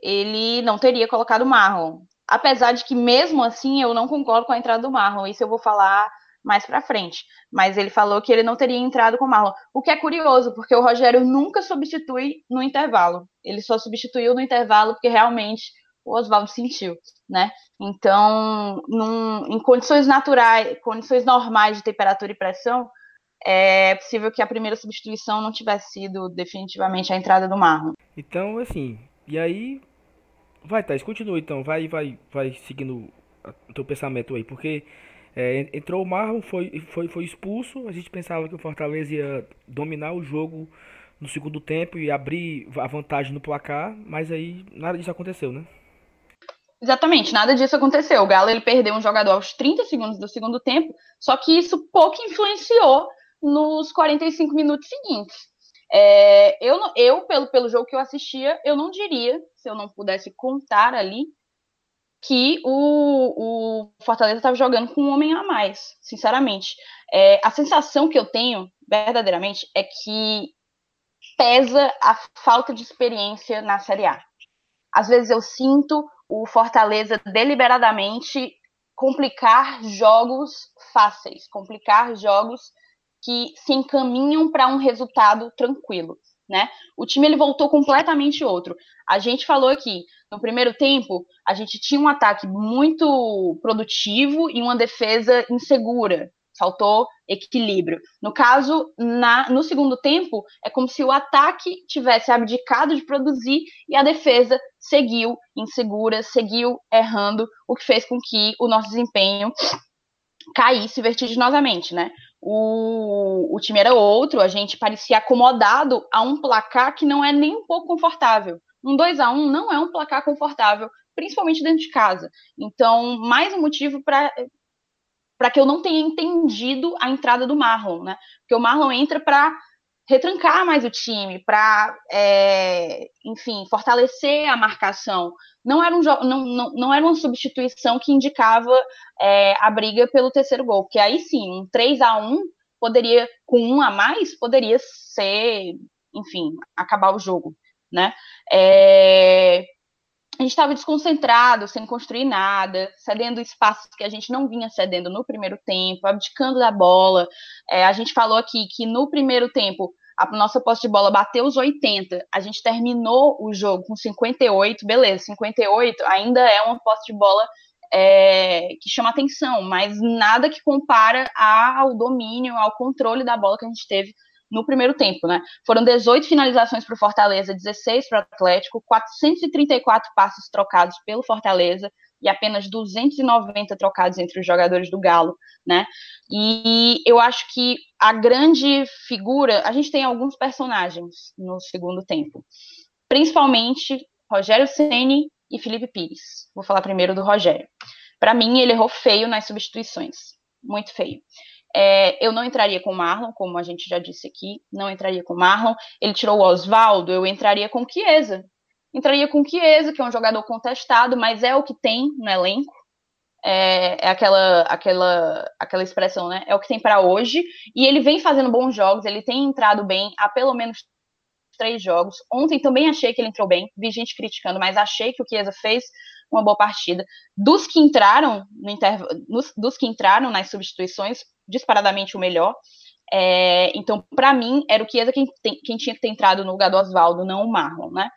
ele não teria colocado o Marlon. Apesar de que mesmo assim eu não concordo com a entrada do Marlon. Isso eu vou falar mais para frente. Mas ele falou que ele não teria entrado com o Marlon. O que é curioso, porque o Rogério nunca substitui no intervalo. Ele só substituiu no intervalo porque realmente o Oswaldo sentiu, né? Então, num, em condições naturais, condições normais de temperatura e pressão, é possível que a primeira substituição não tivesse sido definitivamente a entrada do Marlon. Então, assim, e aí vai, Thais, continua então, vai, vai, vai seguindo o teu pensamento aí, porque é, entrou o Marlon, foi, foi, foi expulso. A gente pensava que o Fortaleza ia dominar o jogo no segundo tempo e abrir a vantagem no placar, mas aí nada disso aconteceu, né? Exatamente, nada disso aconteceu. O Galo ele perdeu um jogador aos 30 segundos do segundo tempo, só que isso pouco influenciou nos 45 minutos seguintes. É, eu, eu pelo, pelo jogo que eu assistia, eu não diria, se eu não pudesse contar ali, que o, o Fortaleza estava jogando com um homem a mais, sinceramente. É, a sensação que eu tenho, verdadeiramente, é que pesa a falta de experiência na Série A. Às vezes eu sinto o Fortaleza deliberadamente complicar jogos fáceis, complicar jogos que se encaminham para um resultado tranquilo né? O time ele voltou completamente outro. A gente falou aqui, no primeiro tempo, a gente tinha um ataque muito produtivo e uma defesa insegura. Faltou equilíbrio. No caso, na, no segundo tempo, é como se o ataque tivesse abdicado de produzir e a defesa seguiu insegura, seguiu errando, o que fez com que o nosso desempenho caísse vertiginosamente, né? o, o time era outro, a gente parecia acomodado a um placar que não é nem um pouco confortável. Um 2 a 1 não é um placar confortável, principalmente dentro de casa. Então, mais um motivo para para que eu não tenha entendido a entrada do Marlon, né? Porque o Marlon entra para retrancar mais o time, para, é, enfim, fortalecer a marcação. Não era, um, não, não, não era uma substituição que indicava é, a briga pelo terceiro gol, porque aí sim, um 3 a 1 poderia, com um a mais, poderia ser, enfim, acabar o jogo, né? É, a gente estava desconcentrado, sem construir nada, cedendo espaços que a gente não vinha cedendo no primeiro tempo, abdicando da bola. É, a gente falou aqui que no primeiro tempo a nossa posse de bola bateu os 80, a gente terminou o jogo com 58, beleza, 58 ainda é uma posse de bola é, que chama atenção, mas nada que compara ao domínio, ao controle da bola que a gente teve no primeiro tempo, né? Foram 18 finalizações para o Fortaleza, 16 para o Atlético, 434 passes trocados pelo Fortaleza, e apenas 290 trocados entre os jogadores do Galo, né? E eu acho que a grande figura, a gente tem alguns personagens no segundo tempo, principalmente Rogério Ceni e Felipe Pires. Vou falar primeiro do Rogério. Para mim, ele errou feio nas substituições, muito feio. É, eu não entraria com o Marlon, como a gente já disse aqui, não entraria com o Marlon. Ele tirou o Oswaldo, eu entraria com o Chiesa, Entraria com Chiesa, que é um jogador contestado, mas é o que tem no elenco. É, é aquela, aquela, aquela expressão, né? É o que tem para hoje. E ele vem fazendo bons jogos, ele tem entrado bem há pelo menos três jogos. Ontem também achei que ele entrou bem, vi gente criticando, mas achei que o Chiesa fez uma boa partida. Dos que entraram no interv... dos que entraram nas substituições, disparadamente o melhor. É, então, para mim, era o Chiesa quem, quem tinha que ter entrado no lugar do Oswaldo, não o Marlon, né?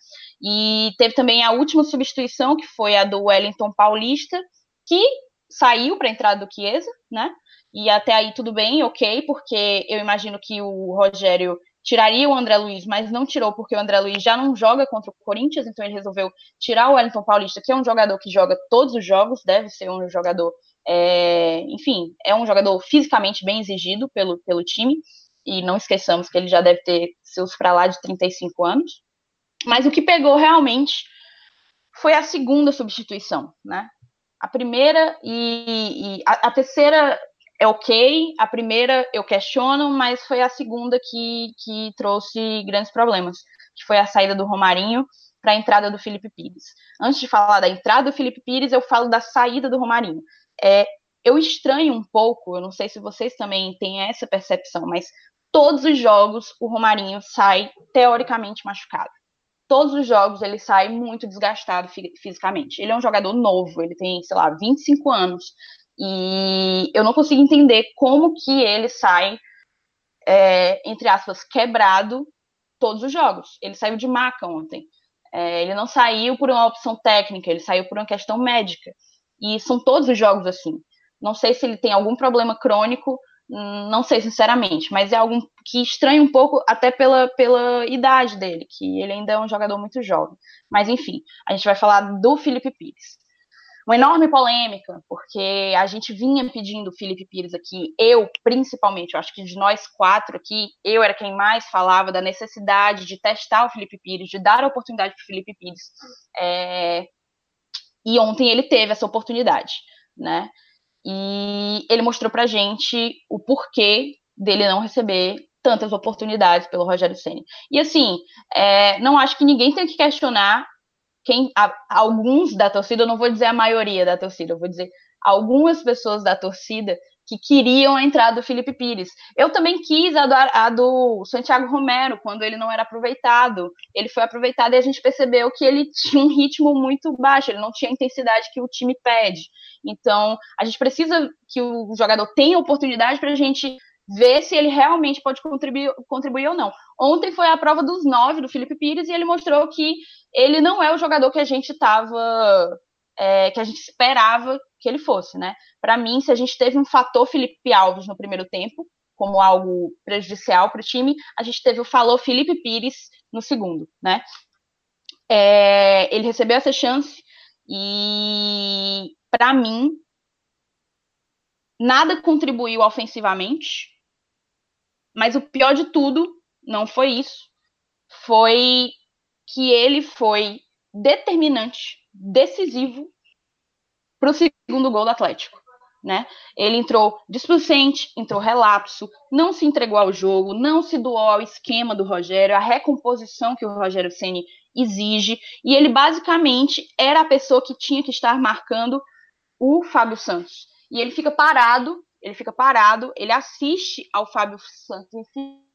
E teve também a última substituição, que foi a do Wellington Paulista, que saiu para a entrada do Chiesa, né? E até aí tudo bem, ok, porque eu imagino que o Rogério tiraria o André Luiz, mas não tirou porque o André Luiz já não joga contra o Corinthians, então ele resolveu tirar o Wellington Paulista, que é um jogador que joga todos os jogos, deve ser um jogador é, enfim, é um jogador fisicamente bem exigido pelo, pelo time, e não esqueçamos que ele já deve ter seus para lá de 35 anos. Mas o que pegou realmente foi a segunda substituição, né? A primeira e, e a, a, terceira é ok, a primeira eu questiono, mas foi a segunda que, que trouxe grandes problemas, que foi a saída do Romarinho para a entrada do Felipe Pires. Antes de falar da entrada do Felipe Pires, eu falo da saída do Romarinho. É, eu estranho um pouco, eu não sei se vocês também têm essa percepção, mas todos os jogos o Romarinho sai teoricamente machucado. Todos os jogos ele sai muito desgastado fisicamente. Ele é um jogador novo, ele tem, sei lá, 25 anos. E eu não consigo entender como que ele sai, é, entre aspas, quebrado todos os jogos. Ele saiu de maca ontem. É, ele não saiu por uma opção técnica, ele saiu por uma questão médica. E são todos os jogos assim. Não sei se ele tem algum problema crônico, não sei sinceramente, mas é algo que estranha um pouco até pela, pela idade dele, que ele ainda é um jogador muito jovem. Mas enfim, a gente vai falar do Felipe Pires. Uma enorme polêmica, porque a gente vinha pedindo o Felipe Pires aqui, eu principalmente, eu acho que de nós quatro aqui, eu era quem mais falava da necessidade de testar o Felipe Pires, de dar a oportunidade para o Felipe Pires. É... E ontem ele teve essa oportunidade, né? E ele mostrou pra gente o porquê dele não receber tantas oportunidades pelo Rogério Ceni. E assim, é, não acho que ninguém tem que questionar quem a, alguns da torcida, eu não vou dizer a maioria da torcida, eu vou dizer algumas pessoas da torcida que queriam a entrada do Felipe Pires. Eu também quis a do, a do, Santiago Romero, quando ele não era aproveitado. Ele foi aproveitado e a gente percebeu que ele tinha um ritmo muito baixo, ele não tinha a intensidade que o time pede. Então, a gente precisa que o jogador tenha oportunidade para a gente ver se ele realmente pode contribuir, contribuir ou não. Ontem foi a prova dos nove do Felipe Pires e ele mostrou que ele não é o jogador que a gente estava, é, que a gente esperava que ele fosse, né? Para mim, se a gente teve um fator Felipe Alves no primeiro tempo, como algo prejudicial para o time, a gente teve o falou Felipe Pires no segundo, né? É, ele recebeu essa chance e para mim, nada contribuiu ofensivamente, mas o pior de tudo não foi isso. Foi que ele foi determinante, decisivo para o segundo gol do Atlético. Né? Ele entrou displicente, entrou relapso, não se entregou ao jogo, não se doou ao esquema do Rogério, a recomposição que o Rogério Ceni exige, e ele basicamente era a pessoa que tinha que estar marcando o Fábio Santos. E ele fica parado, ele fica parado, ele assiste ao Fábio Santos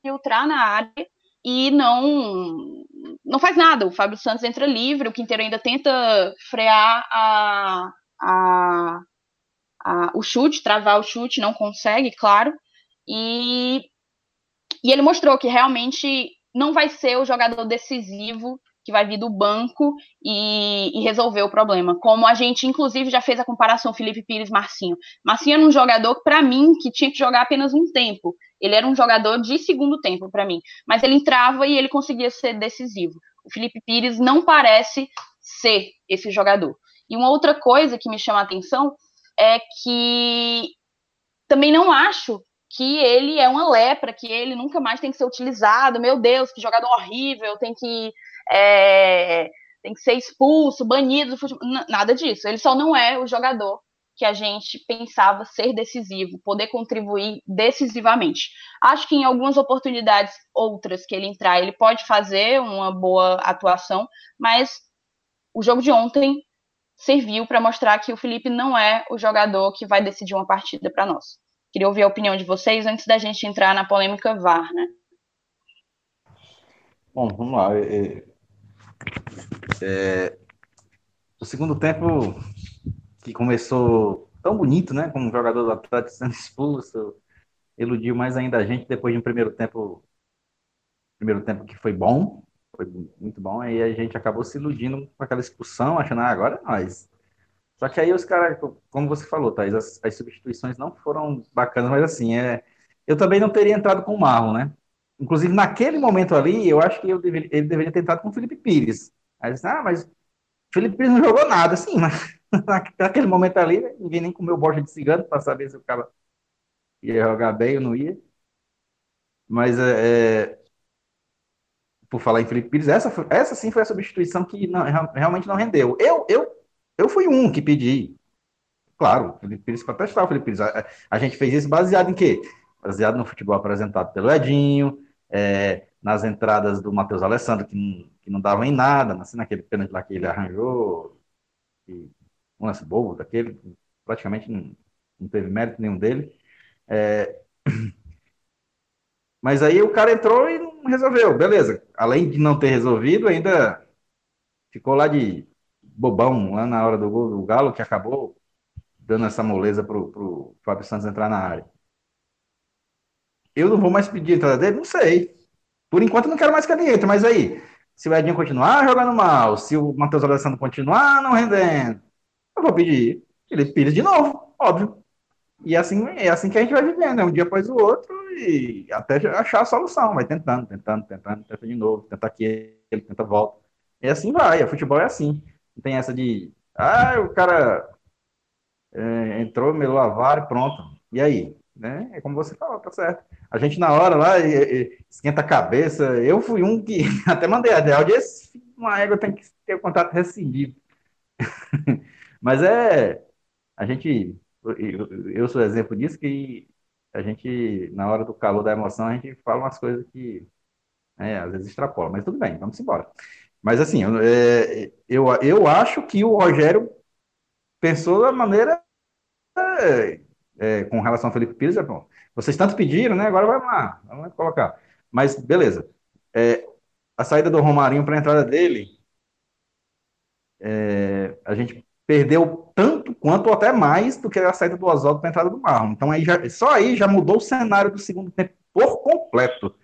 infiltrar na área e não não faz nada. O Fábio Santos entra livre, o Quinteiro ainda tenta frear a, a, a, o chute, travar o chute, não consegue, claro. E, e ele mostrou que realmente não vai ser o jogador decisivo que vai vir do banco e, e, resolver o problema. Como a gente, inclusive, já fez a comparação Felipe Pires Marcinho. Marcinho era um jogador, para mim, que tinha que jogar apenas um tempo. Ele era um jogador de segundo tempo para mim. Mas ele entrava e ele conseguia ser decisivo. O Felipe Pires não parece ser esse jogador. E uma outra coisa que me chama a atenção é que também não acho que ele é uma lepra, que ele nunca mais tem que ser utilizado. Meu Deus, que jogador horrível, tem que é, tem que ser expulso, banido do futebol. Nada disso. Ele só não é o jogador que a gente pensava ser decisivo, poder contribuir decisivamente. Acho que em algumas oportunidades outras que ele entrar, ele pode fazer uma boa atuação, mas o jogo de ontem serviu para mostrar que o Felipe não é o jogador que vai decidir uma partida para nós. Queria ouvir a opinião de vocês antes da gente entrar na polêmica VAR, né? Bom, vamos lá. É, o segundo tempo, que começou tão bonito, né? Com o jogador do Atlético sendo expulso, iludiu mais ainda a gente depois de um primeiro tempo, primeiro tempo que foi bom, foi muito bom, aí a gente acabou se iludindo com aquela expulsão, achando, ah, agora é nós. Só que aí os caras, como você falou, Thaís, as, as, substituições não foram bacanas, mas assim, é, eu também não teria entrado com o Marlon, né? Inclusive, naquele momento ali, eu acho que eu deveria, ele deveria ter entrado com o Felipe Pires. Aí disse, ah, mas o Felipe Pires não jogou nada, assim, mas naquele momento ali, ninguém nem comeu bosta de cigano para saber se o cara ia jogar bem ou não ia. Mas, é, é, por falar em Felipe Pires, essa, essa sim foi a substituição que não, realmente não rendeu. Eu, eu, eu fui um que pedi. Claro, Felipe Pires para testar o Felipe Pires. A, a, gente fez isso baseado em quê? Baseado no futebol apresentado pelo Edinho, é, nas entradas do Matheus Alessandro, que não, que não davam em nada, assim, naquele pênalti lá que ele arranjou, um lance bobo daquele, praticamente não, não teve mérito nenhum dele. É... Mas aí o cara entrou e não resolveu, beleza. Além de não ter resolvido, ainda ficou lá de bobão, lá na hora do gol do Galo, que acabou dando essa moleza pro, pro Fábio Santos entrar na área. Eu não vou mais pedir a entrada dele? Não sei. Por enquanto não quero mais que ele entre, mas aí, se o Edinho continuar jogando mal, se o Matheus Alessandro continuar não rendendo, eu vou pedir ele pires de novo, óbvio. E assim, é assim que a gente vai vivendo, né? um dia após o outro, e até achar a solução, vai tentando, tentando, tentando, tenta de novo, tenta aqui, ele tenta volta. E assim vai, o futebol é assim. Não tem essa de, ah, o cara é, entrou, melou a vara e pronto. E aí? Né? É como você falou, tá certo. A gente na hora lá e, e, esquenta a cabeça. Eu fui um que até mandei a esse uma égua tem que ter o contato rescindido. Mas é, a gente, eu, eu sou exemplo disso, que a gente, na hora do calor da emoção, a gente fala umas coisas que é, às vezes extrapola, mas tudo bem, vamos embora. Mas assim, eu, é, eu, eu acho que o Rogério pensou da maneira é, com relação ao Felipe Pires, é bom. Vocês tanto pediram, né? Agora vamos lá, vamos lá colocar. Mas beleza. É, a saída do Romarinho para a entrada dele, é, a gente perdeu tanto quanto ou até mais do que a saída do Oswaldo para a entrada do Marlon. Então aí já, só aí já mudou o cenário do segundo tempo por completo.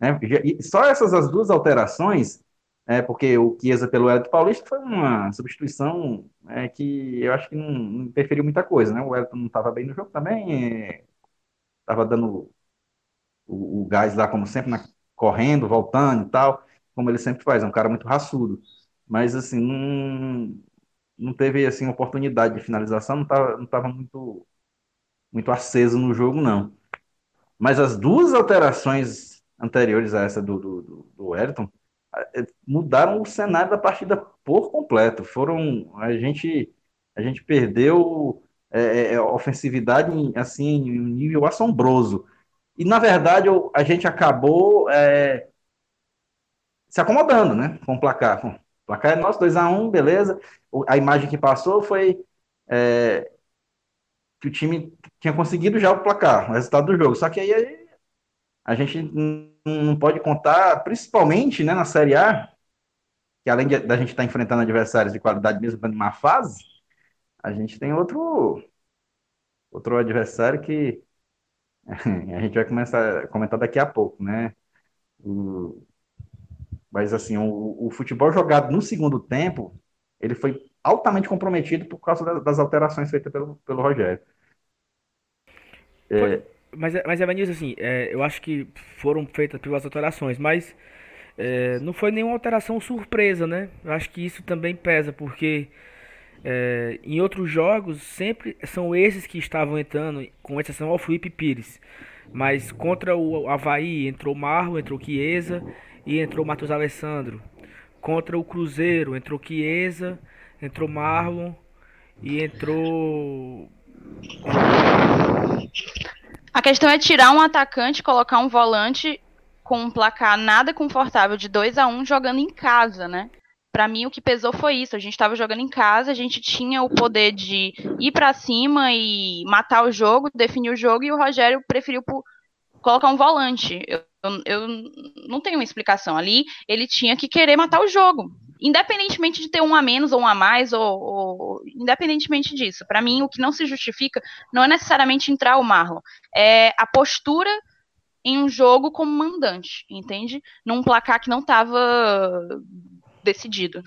Né? E só essas as duas alterações é, porque o Chiesa pelo Elton Paulista foi uma substituição é, que eu acho que não, não interferiu muita coisa, né? O Elton não estava bem no jogo também, estava é, dando o, o, gás lá, como sempre, correndo, voltando e tal, como ele sempre faz, é um cara muito raçudo. Mas, assim, não, não teve, assim, oportunidade de finalização, não estava não tava muito, muito aceso no jogo, não. Mas as duas alterações anteriores a essa do, do, do, do Elton, mudaram o cenário da partida por completo. Foram a gente a gente perdeu é, é, é ofensividade assim em um nível assombroso. E na verdade a gente acabou é, se acomodando, né, com o placar. O placar é nosso 2 a 1, beleza. A imagem que passou foi é, que o time tinha conseguido já o placar, o resultado do jogo. Só que aí a gente não pode contar, principalmente né, na Série A, que além da gente estar tá enfrentando adversários de qualidade mesmo em uma fase, a gente tem outro outro adversário que a gente vai começar a comentar daqui a pouco, né? O, mas assim, o, o, futebol jogado no segundo tempo, ele foi altamente comprometido por causa das alterações feitas pelo, pelo Rogério. É, mas, é, mas Evanilson, assim, é, eu acho que foram feitas pelas alterações, mas é, não foi nenhuma alteração surpresa, né? Eu acho que isso também pesa, porque é, em outros jogos sempre são esses que estavam entrando, com exceção ao Felipe Pires. Mas contra o Havaí entrou Marro, entrou Chiesa e entrou Matheus Alessandro. Contra o Cruzeiro entrou Chiesa, entrou Marlon e entrou a questão é tirar um atacante, colocar um volante com um placar nada confortável de 2 a 1 um, jogando em casa, né? Para mim o que pesou foi isso. A gente estava jogando em casa, a gente tinha o poder de ir para cima e matar o jogo, definir o jogo e o Rogério preferiu colocar um volante. Eu, eu, eu não tenho uma explicação ali. Ele tinha que querer matar o jogo independentemente de ter um a menos ou um a mais, ou, ou independentemente disso. Para mim, o que não se justifica não é necessariamente entrar o Marlon, é a postura em um jogo como mandante, entende? Num placar que não estava decidido.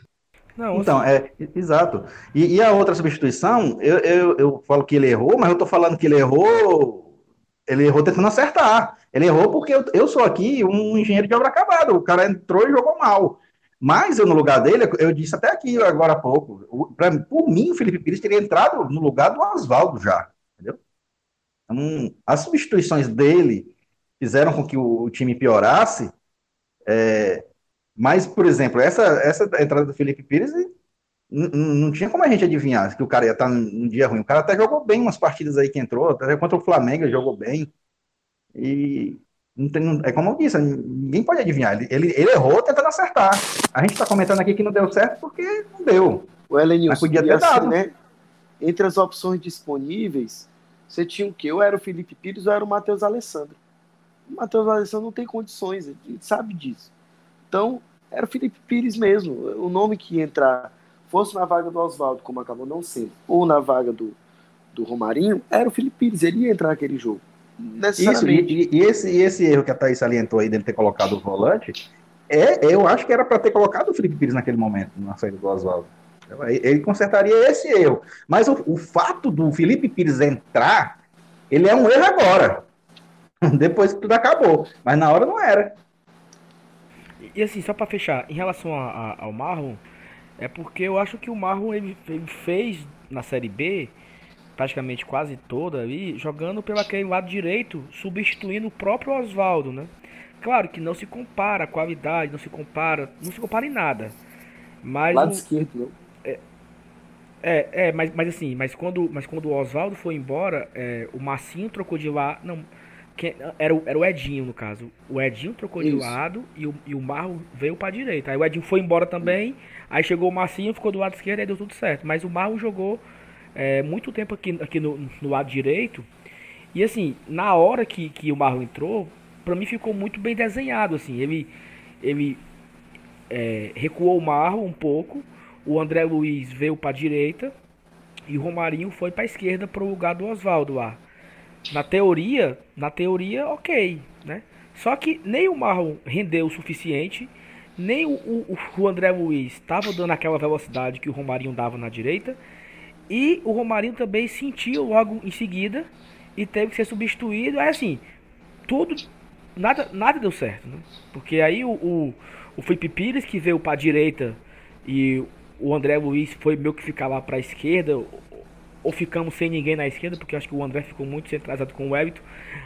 Não, então, assim... é, exato. E, e, a outra substituição, eu, eu, eu falo que ele errou, mas eu tô falando que ele errou, ele errou tentando acertar. Ele errou porque eu, eu sou aqui um engenheiro de obra acabada. O cara entrou e jogou mal. Mas eu, no lugar dele, eu disse até aqui agora há pouco, pra, por mim, o Felipe Pires teria entrado no lugar do Oswaldo já, entendeu? Então, as substituições dele fizeram com que o, o time piorasse, é, mas, por exemplo, essa, essa entrada do Felipe Pires não tinha como a gente adivinhar que o cara ia estar num dia ruim. O cara até jogou bem umas partidas aí que entrou, até contra o Flamengo jogou bem. E não tem, não, é como eu disse, ninguém pode adivinhar. Ele, ele, ele, errou tentando acertar. A gente está comentando aqui que não deu certo porque não deu. O Elenilson, Mas podia ter assim, dado. Né, entre as opções disponíveis, você tinha o quê? Ou era o Felipe Pires ou era o Matheus Alessandro. O Matheus Alessandro não tem condições, a gente sabe disso. Então, era o Felipe Pires mesmo. O nome que ia entrar, fosse na vaga do Oswaldo, como acabou não sendo, ou na vaga do, do Romarinho, era o Felipe Pires, ele ia entrar naquele jogo. Isso, e, e, esse, e esse erro que a Thaís salientou aí dele ter colocado o volante, é, eu acho que era para ter colocado o Felipe Pires naquele momento, na saída do Oswaldo. Ele consertaria esse erro. Mas o, o fato do Felipe Pires entrar, ele é um erro agora. Depois que tudo acabou. Mas na hora não era. E assim, só para fechar, em relação a, a, ao Marlon, é porque eu acho que o Marlon ele, ele, fez na Série B, praticamente quase toda ali, jogando pelo aquele lado direito, substituindo o próprio Oswaldo, né? Claro que não se compara a qualidade, não se compara, não se compara em nada. Mas lado o, esquerdo, não. É, é, é, mas, mas assim, mas quando, mas quando o Oswaldo foi embora, é, o Massinho trocou de lá, não, que, era, o, era o Edinho, no caso. O Edinho trocou Isso. de lado e o, e o Marro veio pra direita. Aí o Edinho foi embora também. Aí chegou o Massinho, ficou do lado esquerdo e deu tudo certo. Mas o Marro jogou é, muito tempo aqui, aqui no, no lado direito. E assim, na hora que, que o Marro entrou, pra mim ficou muito bem desenhado. assim Ele, ele é, recuou o Marro um pouco. O André Luiz veio pra direita. E o Romarinho foi pra esquerda pro lugar do Oswaldo lá. Na teoria, na teoria, ok, né? Só que nem o Marlon rendeu o suficiente, nem o, o, o André Luiz estava dando aquela velocidade que o Romarinho dava na direita, e o Romarinho também sentiu logo em seguida e teve que ser substituído. Aí assim, tudo, nada, nada deu certo, né? Porque aí o, o, o Felipe Pires que veio para a direita e o André Luiz foi meio que ficar lá para a esquerda, ou ficamos sem ninguém na esquerda, porque acho que o André ficou muito centralizado com o Everton.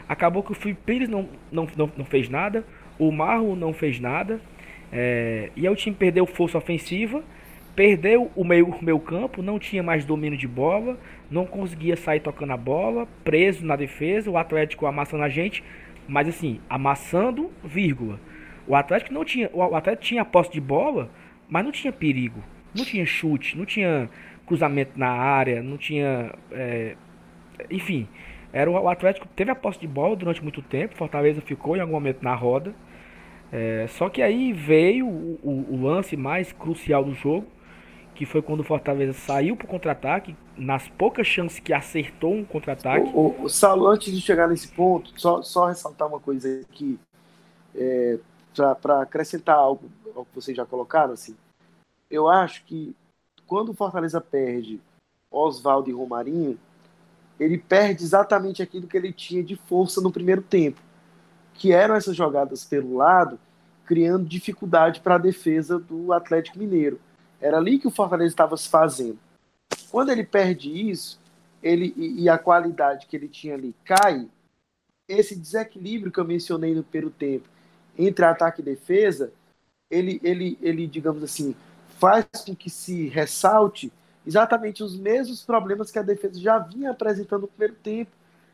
Acabou que o Felipe Pires não, não, não, não fez nada, o Marro não fez nada, é, e aí o time perdeu força ofensiva, perdeu o meio, o campo, não tinha mais domínio de bola, não conseguia sair tocando a bola, preso na defesa, o Atlético amassando a gente, mas assim, amassando, vírgula. O Atlético não tinha, o Atlético tinha posse de bola, mas não tinha perigo, não tinha chute, não tinha cruzamento na área, não tinha. É, enfim, era o Atlético teve a posse de bola durante muito tempo, Fortaleza ficou em algum momento na roda. É, só que aí veio o, o, o, lance mais crucial do jogo, que foi quando o Fortaleza saiu para o contra-ataque, nas poucas chances que acertou um contra-ataque. O, o, o Saulo, antes de chegar nesse ponto, só, só ressaltar uma coisa aqui, é, para acrescentar algo ao que vocês já colocaram, assim, eu acho que quando o Fortaleza perde Oswaldo e Romarinho, ele perde exatamente aquilo que ele tinha de força no primeiro tempo, que eram essas jogadas pelo lado, criando dificuldade para a defesa do Atlético Mineiro. Era ali que o Fortaleza estava se fazendo. Quando ele perde isso, ele e a qualidade que ele tinha ali cai, esse desequilíbrio que eu mencionei no primeiro tempo entre ataque e defesa, ele, ele, ele digamos assim, faz com que se ressalte exatamente os mesmos problemas que a defesa já vinha apresentando no primeiro tempo,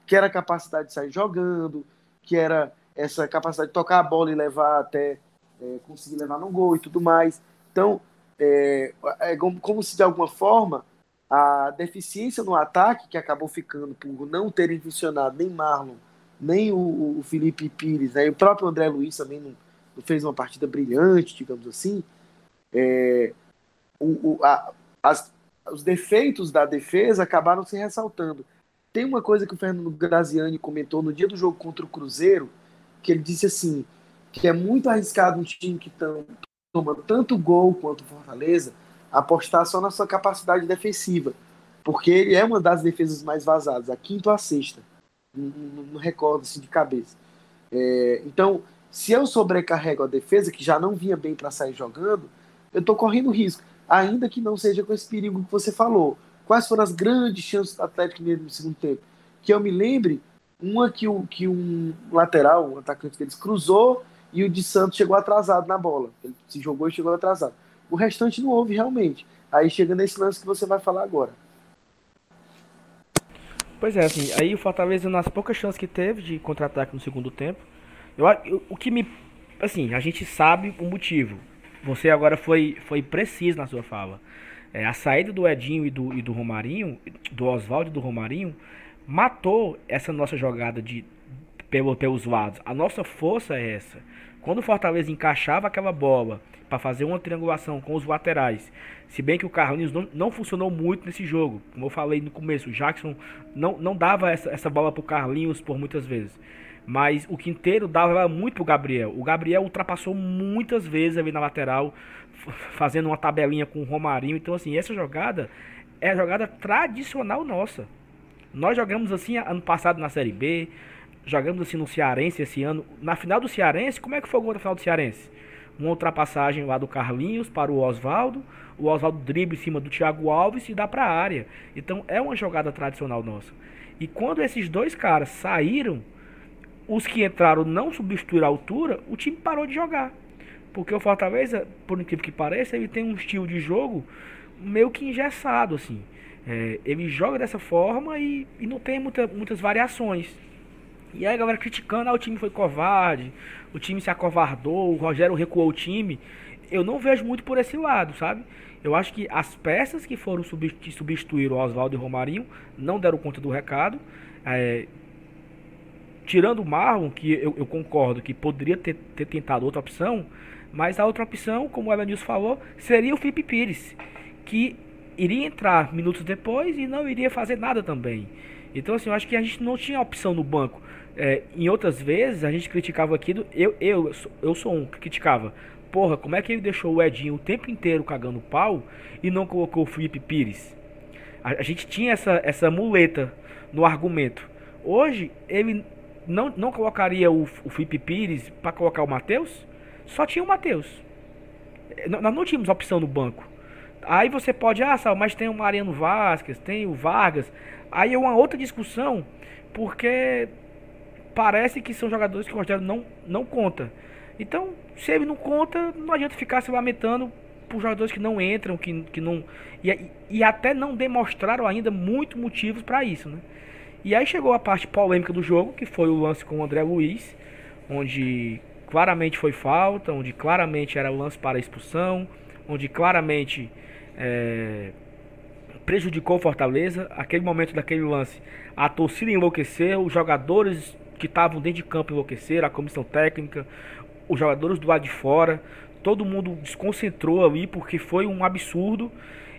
que era a capacidade de sair jogando, que era essa capacidade de tocar a bola e levar até é, conseguir levar no gol e tudo mais. Então, é, é como, como, se de alguma forma a deficiência no ataque, que acabou ficando por não terem funcionado nem Marlon, nem o, o Felipe Pires, né, e o próprio André Luiz também não, não fez uma partida brilhante, digamos assim, é, o, o, a, as, os defeitos da defesa acabaram se ressaltando. Tem uma coisa que o Fernando Graziani comentou no dia do jogo contra o Cruzeiro, que ele disse assim, que é muito arriscado um time que tão, tanto gol quanto Fortaleza apostar só na sua capacidade defensiva, porque ele é uma das defesas mais vazadas, a quinta ou a sexta, não, não recordo assim de cabeça. É, então, se eu sobrecarrego a defesa, que já não vinha bem para sair jogando, eu estou correndo risco, ainda que não seja com esse perigo que você falou. Quais foram as grandes chances do Atlético Mineiro no segundo tempo? Que eu me lembre, uma que, o, que um lateral, um atacante deles, cruzou e o de Santos chegou atrasado na bola. Ele se jogou e chegou atrasado. O restante não houve realmente. Aí chega nesse lance que você vai falar agora. Pois é, assim, aí o Fortaleza, nas poucas chances que teve de contra-ataque no segundo tempo, eu, eu, o que me. Assim, a gente sabe o motivo. Você agora foi, foi preciso na sua fala. É, a saída do Edinho e do, e do Romarinho, do Oswaldo e do Romarinho, matou essa nossa jogada de pelo, pelos lados. A nossa força é essa. Quando o Fortaleza encaixava aquela bola para fazer uma triangulação com os laterais, se bem que o Carlinhos não, não funcionou muito nesse jogo, como eu falei no começo, o Jackson não, não dava essa, essa bola para o Carlinhos por muitas vezes. Mas o Quinteiro dava muito pro Gabriel. O Gabriel ultrapassou muitas vezes ali na lateral, fazendo uma tabelinha com o Romarinho. Então, assim, essa jogada é a jogada tradicional nossa. Nós jogamos assim ano passado na Série B, jogamos assim no Cearense esse ano. Na final do Cearense, como é que foi o gol da final do Cearense? Uma ultrapassagem lá do Carlinhos para o Oswaldo. O Oswaldo drible em cima do Thiago Alves e dá para a área. Então é uma jogada tradicional nossa. E quando esses dois caras saíram, os que entraram não substituíram a altura, o time parou de jogar. Porque o Fortaleza, por incrível que pareça, ele tem um estilo de jogo meio que engessado, assim. É, ele joga dessa forma e, e não tem muita, muitas variações. E aí a galera criticando, ah, o time foi covarde, o time se acovardou, o Rogério recuou o time. Eu não vejo muito por esse lado, sabe? Eu acho que as peças que foram substituir o Oswaldo e o Romarinho não deram conta do recado. É, tirando o Marlon, que eu, eu, concordo que poderia ter, ter tentado outra opção, mas a outra opção, como o Evanilson falou, seria o Felipe Pires, que iria entrar minutos depois e não iria fazer nada também. Então, assim, eu acho que a gente não tinha opção no banco. É, em outras vezes, a gente criticava aquilo. Eu, eu, eu sou um que criticava. Porra, como é que ele deixou o Edinho o tempo inteiro cagando pau e não colocou o Felipe Pires? A, a gente tinha essa, essa muleta no argumento. Hoje, ele não, não colocaria o, o Felipe Pires para colocar o Matheus? Só tinha o Matheus. Nós não tínhamos opção no banco. Aí você pode, ah, Sal, mas tem o Mariano Vasquez, tem o Vargas. Aí é uma outra discussão, porque parece que são jogadores que o Rogério não, não conta. Então, se ele não conta, não adianta ficar se lamentando por jogadores que não entram, que, que não. E, e até não demonstraram ainda muitos motivos para isso, né? E aí chegou a parte polêmica do jogo, que foi o lance com o André Luiz, onde claramente foi falta, onde claramente era lance para expulsão, onde claramente é, prejudicou Fortaleza. Aquele momento daquele lance, a torcida enlouqueceu, os jogadores que estavam dentro de campo enlouqueceram, a comissão técnica, os jogadores do lado de fora, todo mundo desconcentrou ali porque foi um absurdo.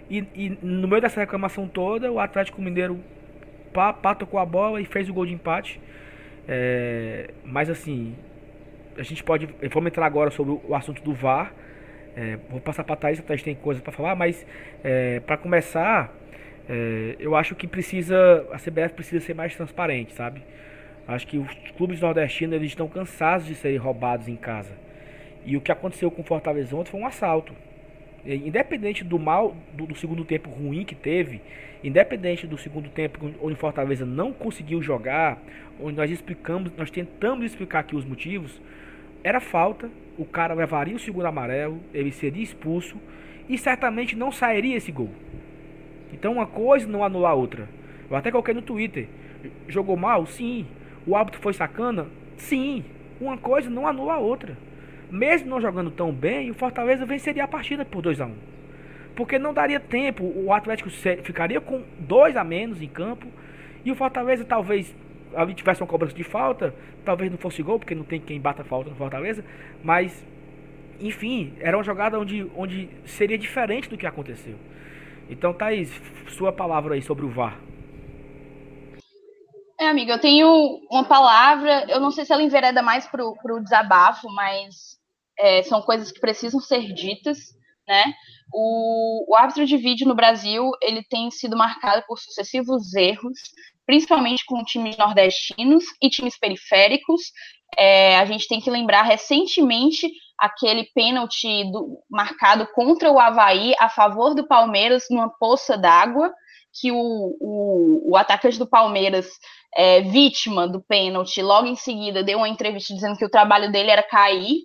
E, e no meio dessa reclamação toda, o Atlético Mineiro pá, pá tocou a bola e fez o gol de empate. É, mas assim, a gente pode. Vamos entrar agora sobre o assunto do VAR. É, vou passar para a Thaís, a Thaís tem coisa para falar, mas é, para começar, é, eu acho que precisa. A CBF precisa ser mais transparente, sabe? Acho que os clubes nordestinos eles estão cansados de serem roubados em casa. E o que aconteceu com o Fortaleza ontem foi um assalto. Independente do mal do, do segundo tempo ruim que teve, independente do segundo tempo onde o Fortaleza não conseguiu jogar, onde nós explicamos, nós tentamos explicar aqui os motivos, era falta, o cara levaria o segundo amarelo, ele seria expulso e certamente não sairia esse gol. Então uma coisa não anula a outra. Eu até coloquei no Twitter. Jogou mal? Sim. O árbitro foi sacana? Sim. Uma coisa não anula a outra. Mesmo não jogando tão bem, o Fortaleza venceria a partida por 2 a 1 um. Porque não daria tempo, o Atlético ficaria com dois a menos em campo e o Fortaleza talvez ali tivesse uma cobrança de falta, talvez não fosse gol, porque não tem quem bata falta no Fortaleza, mas enfim, era uma jogada onde, onde seria diferente do que aconteceu. Então, Thaís, sua palavra aí sobre o VAR. É, amiga, eu tenho uma palavra, eu não sei se ela envereda mais para o desabafo, mas é, são coisas que precisam ser ditas, né? O, o árbitro de vídeo no Brasil, ele tem sido marcado por sucessivos erros, principalmente com times nordestinos e times periféricos. É, a gente tem que lembrar recentemente aquele pênalti do, marcado contra o Havaí a favor do Palmeiras numa poça d'água, que o, o, o atacante do Palmeiras é, vítima do pênalti, logo em seguida deu uma entrevista dizendo que o trabalho dele era cair,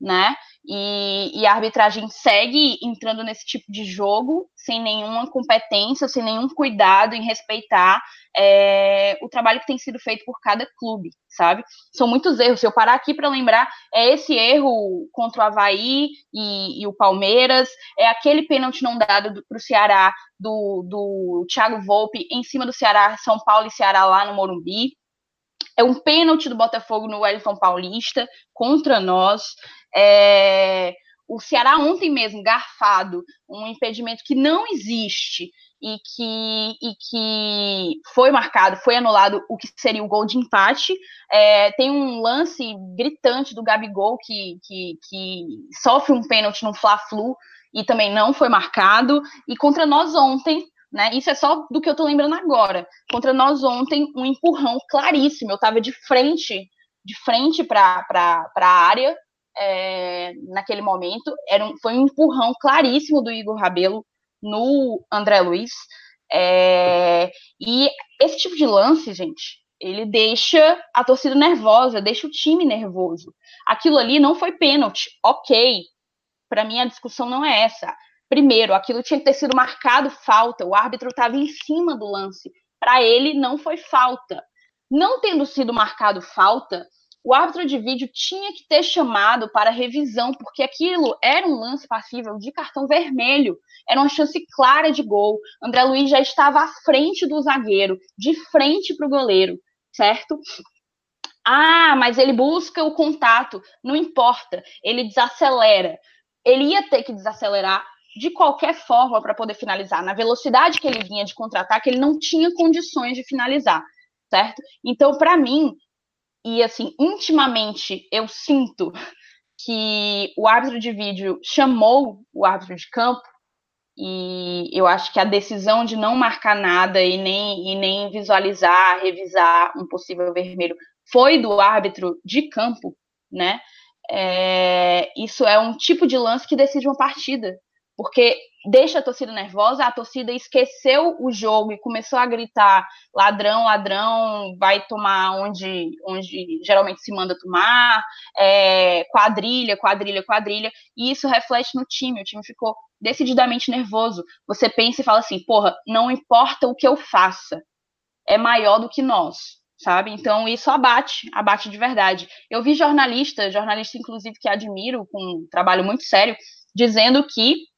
né? E, e, a arbitragem segue entrando nesse tipo de jogo sem nenhuma competência, sem nenhum cuidado em respeitar é, o trabalho que tem sido feito por cada clube, sabe? São muitos erros. Se eu parar aqui para lembrar, é esse erro contra o Havaí e, e o Palmeiras, é aquele pênalti não dado para o Ceará do, do Thiago Volpe em cima do Ceará, São Paulo e Ceará lá no Morumbi. É um pênalti do Botafogo no Wellington Paulista contra nós. É, o Ceará ontem mesmo, garfado, um impedimento que não existe e que, e que foi marcado, foi anulado o que seria o gol de empate. É, tem um lance gritante do Gabigol que, que, que sofre um pênalti no Fla-Flu e também não foi marcado. E contra nós ontem, né? Isso é só do que eu tô lembrando agora. Contra nós ontem, um empurrão claríssimo. Eu estava de frente, de frente para a área é, naquele momento. Era um, foi um empurrão claríssimo do Igor Rabelo no André Luiz. É, e esse tipo de lance, gente, ele deixa a torcida nervosa, deixa o time nervoso. Aquilo ali não foi pênalti, ok. Para mim a discussão não é essa. Primeiro, aquilo tinha que ter sido marcado falta, o árbitro estava em cima do lance. Para ele, não foi falta. Não tendo sido marcado falta, o árbitro de vídeo tinha que ter chamado para revisão, porque aquilo era um lance passível de cartão vermelho. Era uma chance clara de gol. André Luiz já estava à frente do zagueiro, de frente para o goleiro, certo? Ah, mas ele busca o contato. Não importa, ele desacelera. Ele ia ter que desacelerar de qualquer forma para poder finalizar. Na velocidade que ele vinha de contra-ataque, ele não tinha condições de finalizar, certo? Então, para mim, e assim, intimamente, eu sinto que o árbitro de vídeo chamou o árbitro de campo e eu acho que a decisão de não marcar nada e nem, e nem visualizar, revisar um possível vermelho foi do árbitro de campo, né? É, isso é um tipo de lance que decide uma partida porque deixa a torcida nervosa, a torcida esqueceu o jogo e começou a gritar ladrão, ladrão, vai tomar onde, onde geralmente se manda tomar, é, quadrilha, quadrilha, quadrilha, e isso reflete no time, o time ficou decididamente nervoso. Você pensa e fala assim, porra, não importa o que eu faça, é maior do que nós, sabe? Então isso abate, abate de verdade. Eu vi jornalista, jornalista inclusive que admiro, com um trabalho muito sério, dizendo que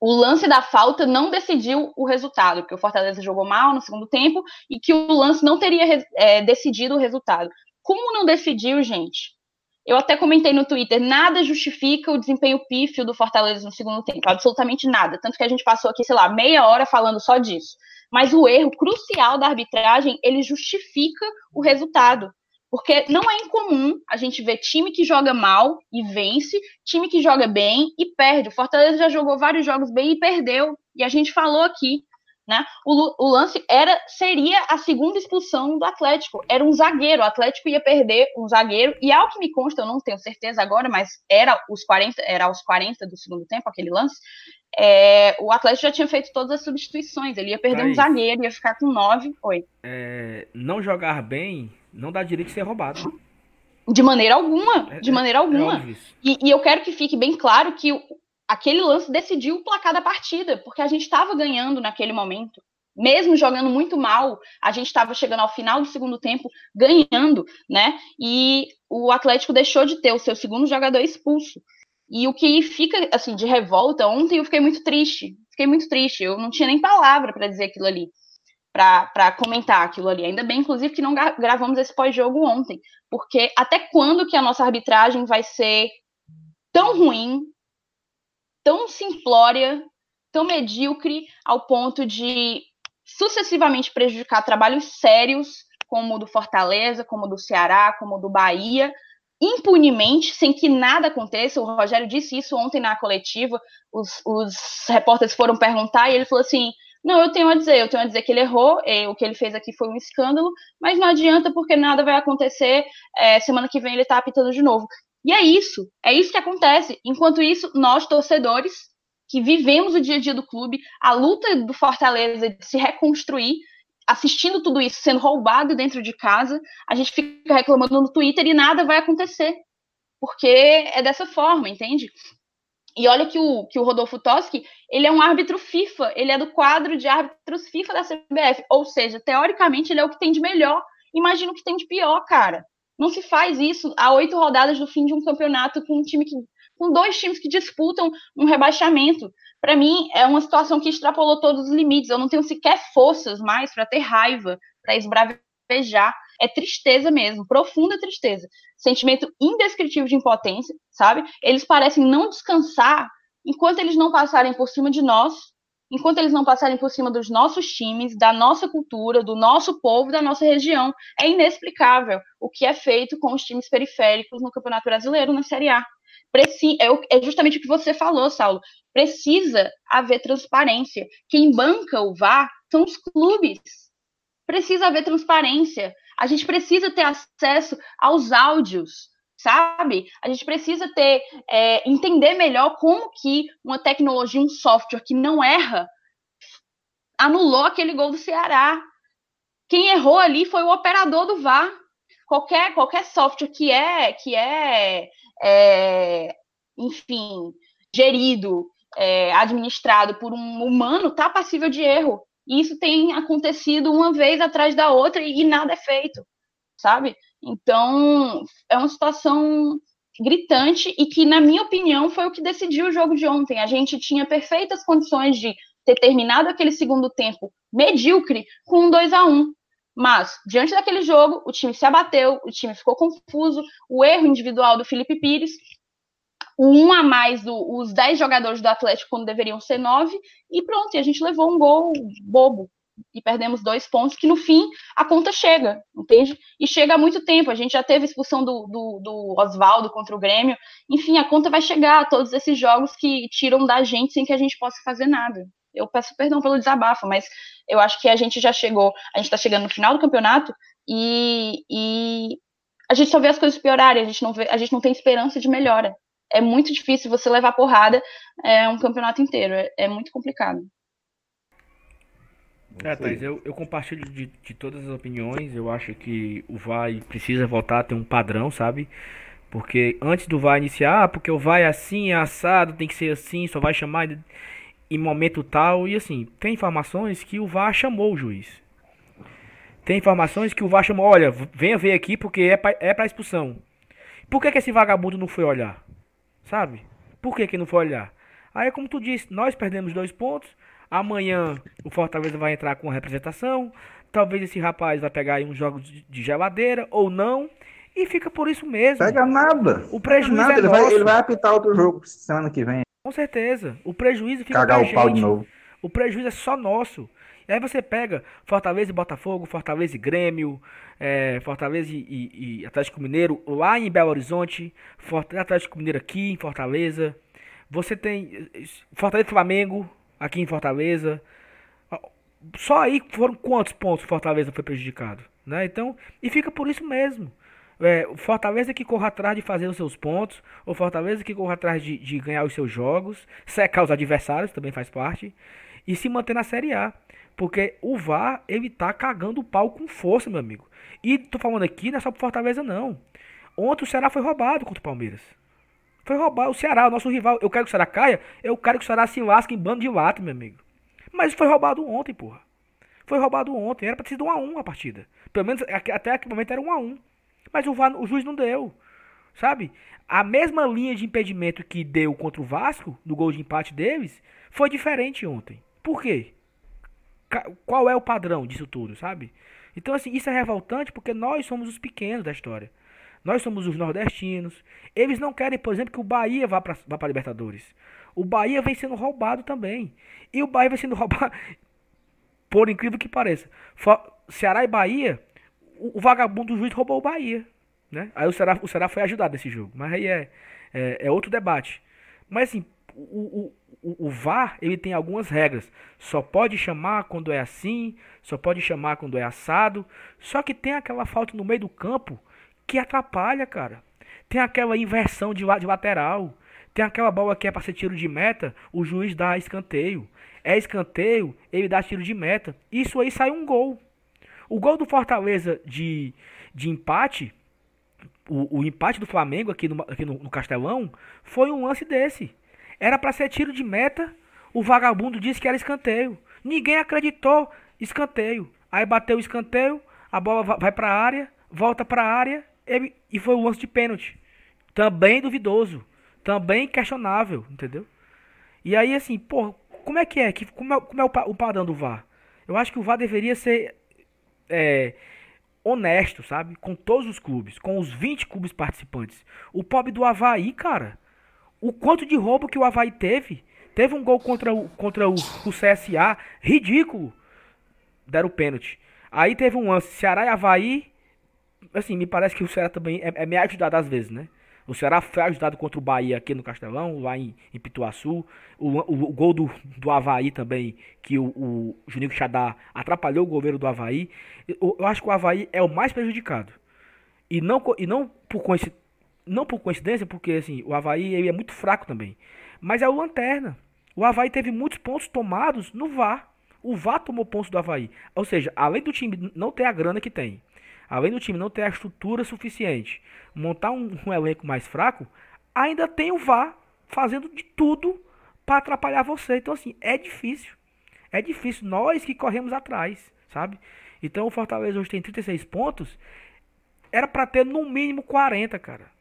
o lance da falta não decidiu o resultado, porque o Fortaleza jogou mal no segundo tempo e que o lance não teria é, decidido o resultado. Como não decidiu, gente? Eu até comentei no Twitter, nada justifica o desempenho pífio do Fortaleza no segundo tempo, absolutamente nada. Tanto que a gente passou aqui, sei lá, meia hora falando só disso. Mas o erro crucial da arbitragem, ele justifica o resultado. Porque não é incomum a gente ver time que joga mal e vence, time que joga bem e perde. O Fortaleza já jogou vários jogos bem e perdeu. E a gente falou aqui, né? O, o, lance era seria a segunda expulsão do Atlético. Era um zagueiro. O Atlético ia perder um zagueiro. E ao que me consta, eu não tenho certeza agora, mas era os 40, era aos 40 do segundo tempo aquele lance. É, o Atlético já tinha feito todas as substituições. Ele ia perder um zagueiro, ia ficar com nove. Oi. É, não jogar bem não dá direito de ser roubado. De maneira alguma, é, de maneira é, alguma. É e, e, eu quero que fique bem claro que aquele lance decidiu o placar da partida, porque a gente estava ganhando naquele momento. Mesmo jogando muito mal, a gente estava chegando ao final do segundo tempo ganhando, né? E o Atlético deixou de ter o seu segundo jogador expulso. E o que fica assim de revolta, ontem eu fiquei muito triste. Fiquei muito triste, eu não tinha nem palavra para dizer aquilo ali para comentar aquilo ali. Ainda bem, inclusive, que não gravamos esse pós-jogo ontem, porque até quando que a nossa arbitragem vai ser tão ruim, tão simplória, tão medíocre, ao ponto de sucessivamente prejudicar trabalhos sérios, como o do Fortaleza, como o do Ceará, como o do Bahia, impunemente, sem que nada aconteça. O Rogério disse isso ontem na coletiva. Os, os repórteres foram perguntar e ele falou assim: não, eu tenho a dizer, eu tenho a dizer que ele errou, o que ele fez aqui foi um escândalo, mas não adianta porque nada vai acontecer, é, semana que vem ele tá apitando de novo. E é isso, é isso que acontece. Enquanto isso, nós, torcedores, que vivemos o dia a dia do clube, a luta do Fortaleza de se reconstruir, assistindo tudo isso, sendo roubado dentro de casa, a gente fica reclamando no Twitter e nada vai acontecer. porque é dessa forma, entende? E olha que o, que o Rodolfo Toski, ele é um árbitro FIFA, ele é do quadro de árbitros FIFA da CBF, ou seja, teoricamente ele é o que tem de melhor. Imagina o que tem de pior, cara. Não se faz isso a oito rodadas do fim de um campeonato com um time que, com dois times que disputam um rebaixamento. Para mim, é uma situação que extrapolou todos os limites. Eu não tenho sequer forças mais para ter raiva, para esbravejar é tristeza mesmo, profunda tristeza. Sentimento indescritível de impotência, sabe? Eles parecem não descansar enquanto eles não passarem por cima de nós, enquanto eles não passarem por cima dos nossos times, da nossa cultura, do nosso povo, da nossa região. É inexplicável o que é feito com os times periféricos no Campeonato Brasileiro, na Série A. É, é justamente o que você falou, Saulo. Precisa haver transparência. Quem banca o VAR são os clubes. Precisa haver transparência. A gente precisa ter acesso aos áudios, sabe? A gente precisa ter é, entender melhor como que uma tecnologia, um software que não erra, anulou aquele gol do Ceará. Quem errou ali foi o operador do VAR. Qualquer, qualquer software que é que é, é enfim gerido, é, administrado por um humano, está passível de erro. E isso tem acontecido uma vez atrás da outra e nada é feito, sabe? Então, é uma situação gritante e que, na minha opinião, foi o que decidiu o jogo de ontem. A gente tinha perfeitas condições de ter terminado aquele segundo tempo medíocre com um 2 a 1 mas, diante daquele jogo, o time se abateu, o time ficou confuso, o erro individual do Felipe Pires um a mais do, os 10 jogadores do Atlético quando deveriam ser nove, e pronto, e a gente levou um gol bobo e perdemos dois pontos, que no fim a conta chega, entende? E chega há muito tempo. A gente já teve expulsão do, do, do Oswaldo contra o Grêmio. Enfim, a conta vai chegar a todos esses jogos que tiram da gente sem que a gente possa fazer nada. Eu peço perdão pelo desabafo, mas eu acho que a gente já chegou, a gente está chegando no final do campeonato e, e a gente só vê as coisas piorarem, a gente não vê, a gente não tem esperança de melhora é muito difícil você levar porrada é, um campeonato inteiro. É, é muito complicado. É, Thais, eu, eu compartilho de, de todas as opiniões. Eu acho que o VAR precisa voltar a ter um padrão, sabe? Porque antes do VAR iniciar, ah, porque o VAR é assim, é assado, tem que ser assim, só vai chamar em momento tal. E assim, tem informações que o VAR chamou o juiz. Tem informações que o VAR chamou, olha, venha ver aqui porque é pra, é pra expulsão. Por que, que esse vagabundo não foi olhar? Sabe? Por que, que não foi olhar? Aí, como tu disse, nós perdemos dois pontos. Amanhã o Fortaleza vai entrar com a representação. Talvez esse rapaz vai pegar aí uns jogos de geladeira ou não. E fica por isso mesmo. Pega nada. O prejuízo nada. é ele, nosso. vai, ele vai apitar outro jogo semana que vem. Com certeza. O prejuízo fica Cagar o pau gente. de novo. O prejuízo é só nosso. E aí você pega Fortaleza e Botafogo, Fortaleza e Grêmio, é, Fortaleza e, e, e, Atlético Mineiro lá em Belo Horizonte, Fortaleza, Atlético Mineiro aqui em Fortaleza. Você tem Fortaleza e Flamengo aqui em Fortaleza. Só aí foram quantos pontos Fortaleza foi prejudicado, né? Então, e fica por isso mesmo. É, Fortaleza que corra atrás de fazer os seus pontos, o Fortaleza que corra atrás de, de ganhar os seus jogos, secar os adversários, também faz parte, e se manter na Série A. Porque o VAR, ele tá cagando o pau com força, meu amigo. E tô falando aqui, não é só pro Fortaleza, não. Ontem o Ceará foi roubado contra o Palmeiras. Foi roubado. O Ceará, o nosso rival. Eu quero que o Ceará caia. Eu quero que o Ceará se lasque em bando de lata, meu amigo. Mas foi roubado ontem, porra. Foi roubado ontem. Era pra ter sido 1x1 a partida. Pelo menos até aquele momento era 1x1. Mas o, VAR, o juiz não deu. Sabe? A mesma linha de impedimento que deu contra o Vasco, no gol de empate deles, foi diferente ontem. Por quê? Qual é o padrão disso tudo, sabe? Então, assim, isso é revoltante porque nós somos os pequenos da história. Nós somos os nordestinos. Eles não querem, por exemplo, que o Bahia vá para vá a Libertadores. O Bahia vem sendo roubado também. E o Bahia vem sendo roubado, por incrível que pareça. Ceará e Bahia, o, o vagabundo do juiz roubou o Bahia. Né? Aí o Ceará, o Ceará foi ajudado nesse jogo. Mas aí é, é, é outro debate. Mas assim, o, o, o VAR ele tem algumas regras. Só pode chamar quando é assim, só pode chamar quando é assado. Só que tem aquela falta no meio do campo que atrapalha, cara. Tem aquela inversão de, de lateral. Tem aquela bola que é para ser tiro de meta, o juiz dá escanteio. É escanteio, ele dá tiro de meta. Isso aí sai um gol. O gol do Fortaleza de, de empate o, o empate do Flamengo aqui, no, aqui no, no Castelão foi um lance desse. Era para ser tiro de meta, o vagabundo disse que era escanteio. Ninguém acreditou, escanteio. Aí bateu o escanteio, a bola vai para a área, volta para a área e foi o lance de pênalti. Também duvidoso, também questionável, entendeu? E aí assim, pô, como é que é? Como é, como é o, o padrão do VAR? Eu acho que o VAR deveria ser é, honesto, sabe? Com todos os clubes, com os 20 clubes participantes. O pobre do Havaí, cara, o quanto de roubo que o Havaí teve. Teve um gol contra o, contra o, o CSA, ridículo. Deram pênalti. Aí teve um lance, Ceará e Havaí. Assim, me parece que o Ceará também é, é meio ajudado às vezes, né? O Ceará foi ajudado contra o Bahia aqui no Castelão, lá em, em Pituaçu. O, o, o, gol do, do Havaí também, que o, o Juninho Xadá atrapalhou o goleiro do Havaí. Eu, eu, acho que o Havaí é o mais prejudicado. E não, e não, por, não por coincidência, porque assim, o Havaí ele é muito fraco também. Mas é o Lanterna. O Havaí teve muitos pontos tomados no VAR. O VAR tomou pontos do Havaí. Ou seja, além do time não ter a grana que tem, além do time não ter a estrutura suficiente, montar um, um elenco mais fraco, ainda tem o VAR fazendo de tudo para atrapalhar você. Então, assim, é difícil. É difícil. Nós que corremos atrás, sabe? Então, o Fortaleza hoje tem 36 pontos. Era para ter no mínimo 40, cara.